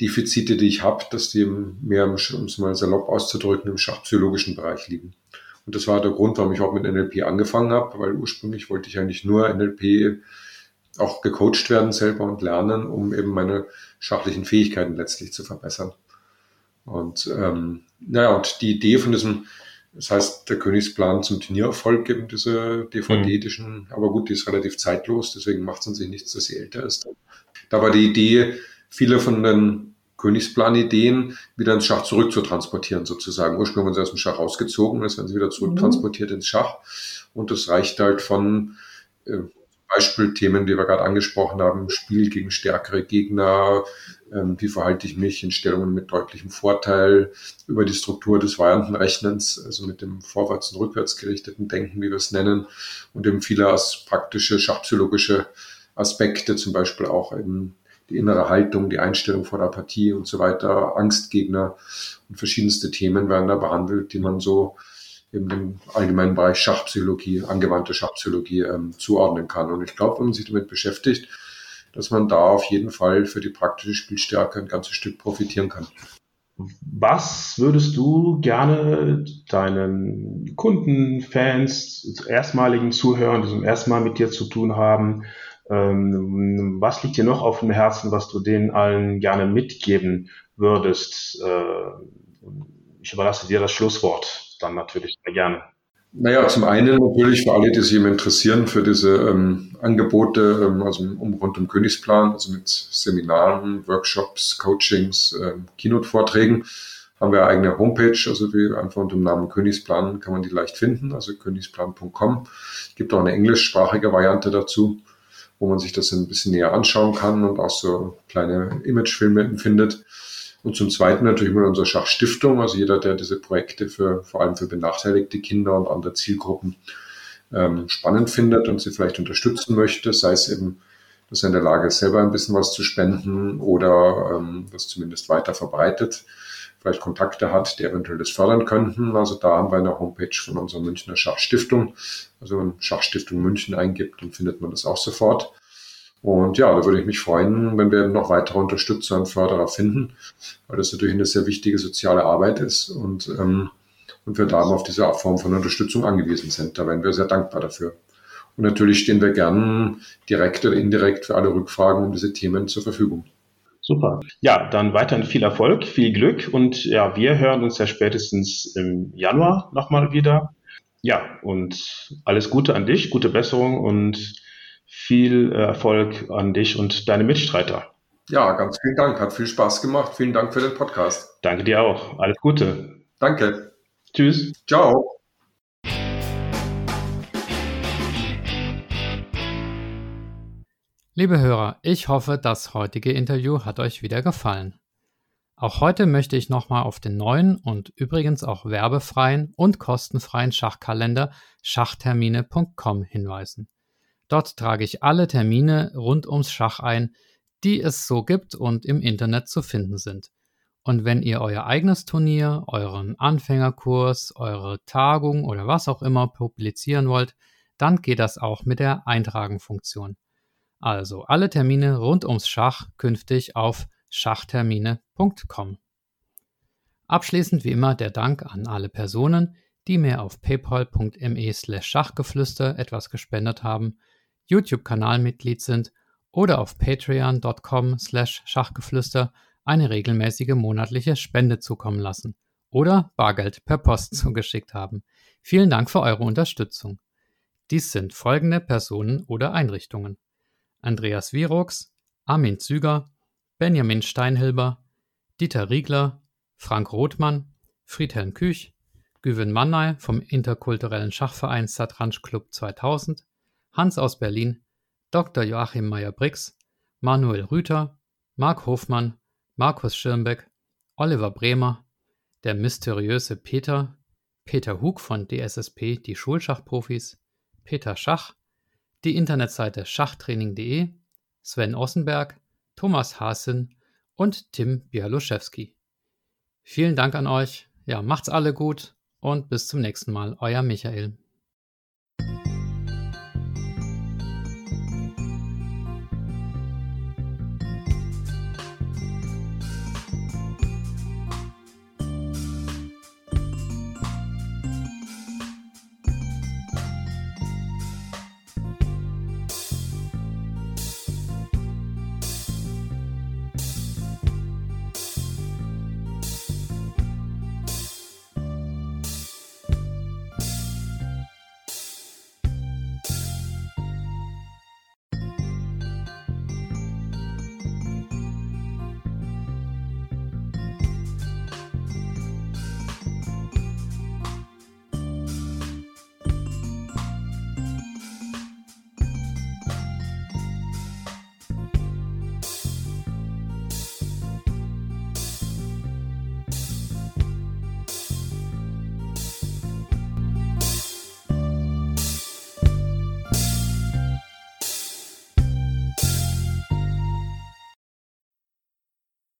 Speaker 1: Defizite, die ich habe, dass die mehr, um es mal salopp auszudrücken, im schachpsychologischen Bereich liegen. Und das war der Grund, warum ich auch mit NLP angefangen habe, weil ursprünglich wollte ich eigentlich nur NLP auch gecoacht werden selber und lernen, um eben meine schachlichen Fähigkeiten letztlich zu verbessern. Und ähm, naja, und die Idee von diesem, das heißt, der Königsplan zum Turniererfolg eben diese DVD-Edition, mhm. aber gut, die ist relativ zeitlos, deswegen macht es an sich nichts, dass sie älter ist. Da war die Idee, viele von den Königsplan-Ideen wieder ins Schach zurück zu transportieren, sozusagen. Ursprünglich wurden sie aus dem Schach rausgezogen, jetzt werden sie wieder zurücktransportiert mhm. ins Schach. Und das reicht halt von äh, Beispiel Themen, die wir gerade angesprochen haben, Spiel gegen stärkere Gegner, ähm, wie verhalte ich mich in Stellungen mit deutlichem Vorteil, über die Struktur des Variantenrechnens, also mit dem vorwärts- und rückwärts gerichteten Denken, wie wir es nennen, und eben viele praktische schachpsychologische Aspekte, zum Beispiel auch eben die innere Haltung, die Einstellung vor der Partie und so weiter, Angstgegner und verschiedenste Themen werden da behandelt, die man so in dem allgemeinen Bereich Schachpsychologie, angewandte Schachpsychologie ähm, zuordnen kann. Und ich glaube, wenn man sich damit beschäftigt, dass man da auf jeden Fall für die praktische Spielstärke ein ganzes Stück profitieren kann.
Speaker 3: Was würdest du gerne deinen Kunden, Fans, erstmaligen Zuhörern, die zum ersten Mal mit dir zu tun haben, ähm, was liegt dir noch auf dem Herzen, was du denen allen gerne mitgeben würdest? Äh, ich überlasse dir das Schlusswort dann natürlich sehr gerne.
Speaker 1: Naja, zum einen natürlich für alle, die sich interessieren für diese ähm, Angebote, ähm, also um, rund um Königsplan, also mit Seminaren, Workshops, Coachings, ähm, Keynote-Vorträgen, haben wir eine eigene Homepage, also wie einfach unter dem Namen Königsplan kann man die leicht finden, also königsplan.com. Gibt auch eine englischsprachige Variante dazu, wo man sich das ein bisschen näher anschauen kann und auch so kleine Imagefilme empfindet. Und zum Zweiten natürlich mit unserer Schachstiftung, also jeder, der diese Projekte für, vor allem für benachteiligte Kinder und andere Zielgruppen ähm, spannend findet und sie vielleicht unterstützen möchte, sei es eben, dass er in der Lage ist, selber ein bisschen was zu spenden oder ähm, das zumindest weiter verbreitet, vielleicht Kontakte hat, die eventuell das fördern könnten. Also da haben wir eine Homepage von unserer Münchner Schachstiftung. Also wenn Schachstiftung München eingibt, dann findet man das auch sofort. Und ja, da würde ich mich freuen, wenn wir noch weitere Unterstützer und Förderer finden, weil das natürlich eine sehr wichtige soziale Arbeit ist und, ähm, und wir da auf diese Form von Unterstützung angewiesen sind. Da wären wir sehr dankbar dafür. Und natürlich stehen wir gern direkt oder indirekt für alle Rückfragen um diese Themen zur Verfügung.
Speaker 3: Super. Ja, dann weiterhin viel Erfolg, viel Glück und ja, wir hören uns ja spätestens im Januar nochmal wieder. Ja, und alles Gute an dich, gute Besserung und viel äh, Erfolg an dich und deine Mitstreiter.
Speaker 1: Ja, ganz vielen Dank. Hat viel Spaß gemacht. Vielen Dank für den Podcast.
Speaker 3: Danke dir auch. Alles Gute.
Speaker 1: Danke.
Speaker 3: Tschüss.
Speaker 1: Ciao.
Speaker 4: Liebe Hörer, ich hoffe, das heutige Interview hat euch wieder gefallen. Auch heute möchte ich nochmal auf den neuen und übrigens auch werbefreien und kostenfreien Schachkalender schachtermine.com hinweisen. Dort trage ich alle Termine rund ums Schach ein, die es so gibt und im Internet zu finden sind. Und wenn ihr euer eigenes Turnier, euren Anfängerkurs, eure Tagung oder was auch immer publizieren wollt, dann geht das auch mit der Eintragen-Funktion. Also alle Termine rund ums Schach künftig auf schachtermine.com. Abschließend wie immer der Dank an alle Personen, die mir auf paypal.me slash Schachgeflüster etwas gespendet haben YouTube-Kanalmitglied sind oder auf patreon.com slash Schachgeflüster eine regelmäßige monatliche Spende zukommen lassen oder Bargeld per Post zugeschickt haben. Vielen Dank für eure Unterstützung. Dies sind folgende Personen oder Einrichtungen. Andreas Wirox, Armin Züger, Benjamin Steinhilber, Dieter Riegler, Frank Rothmann, Friedhelm Küch, Güven Mannay vom interkulturellen Schachverein Satranj Club 2000, Hans aus Berlin, Dr. Joachim Meyer-Brix, Manuel Rüther, Marc Hofmann, Markus Schirmbeck, Oliver Bremer, der mysteriöse Peter, Peter Hug von DSSP Die Schulschachprofis, Peter Schach, die Internetseite schachtraining.de, Sven Ossenberg, Thomas Hasen und Tim Bialuszewski. Vielen Dank an euch, ja, macht's alle gut und bis zum nächsten Mal, euer Michael.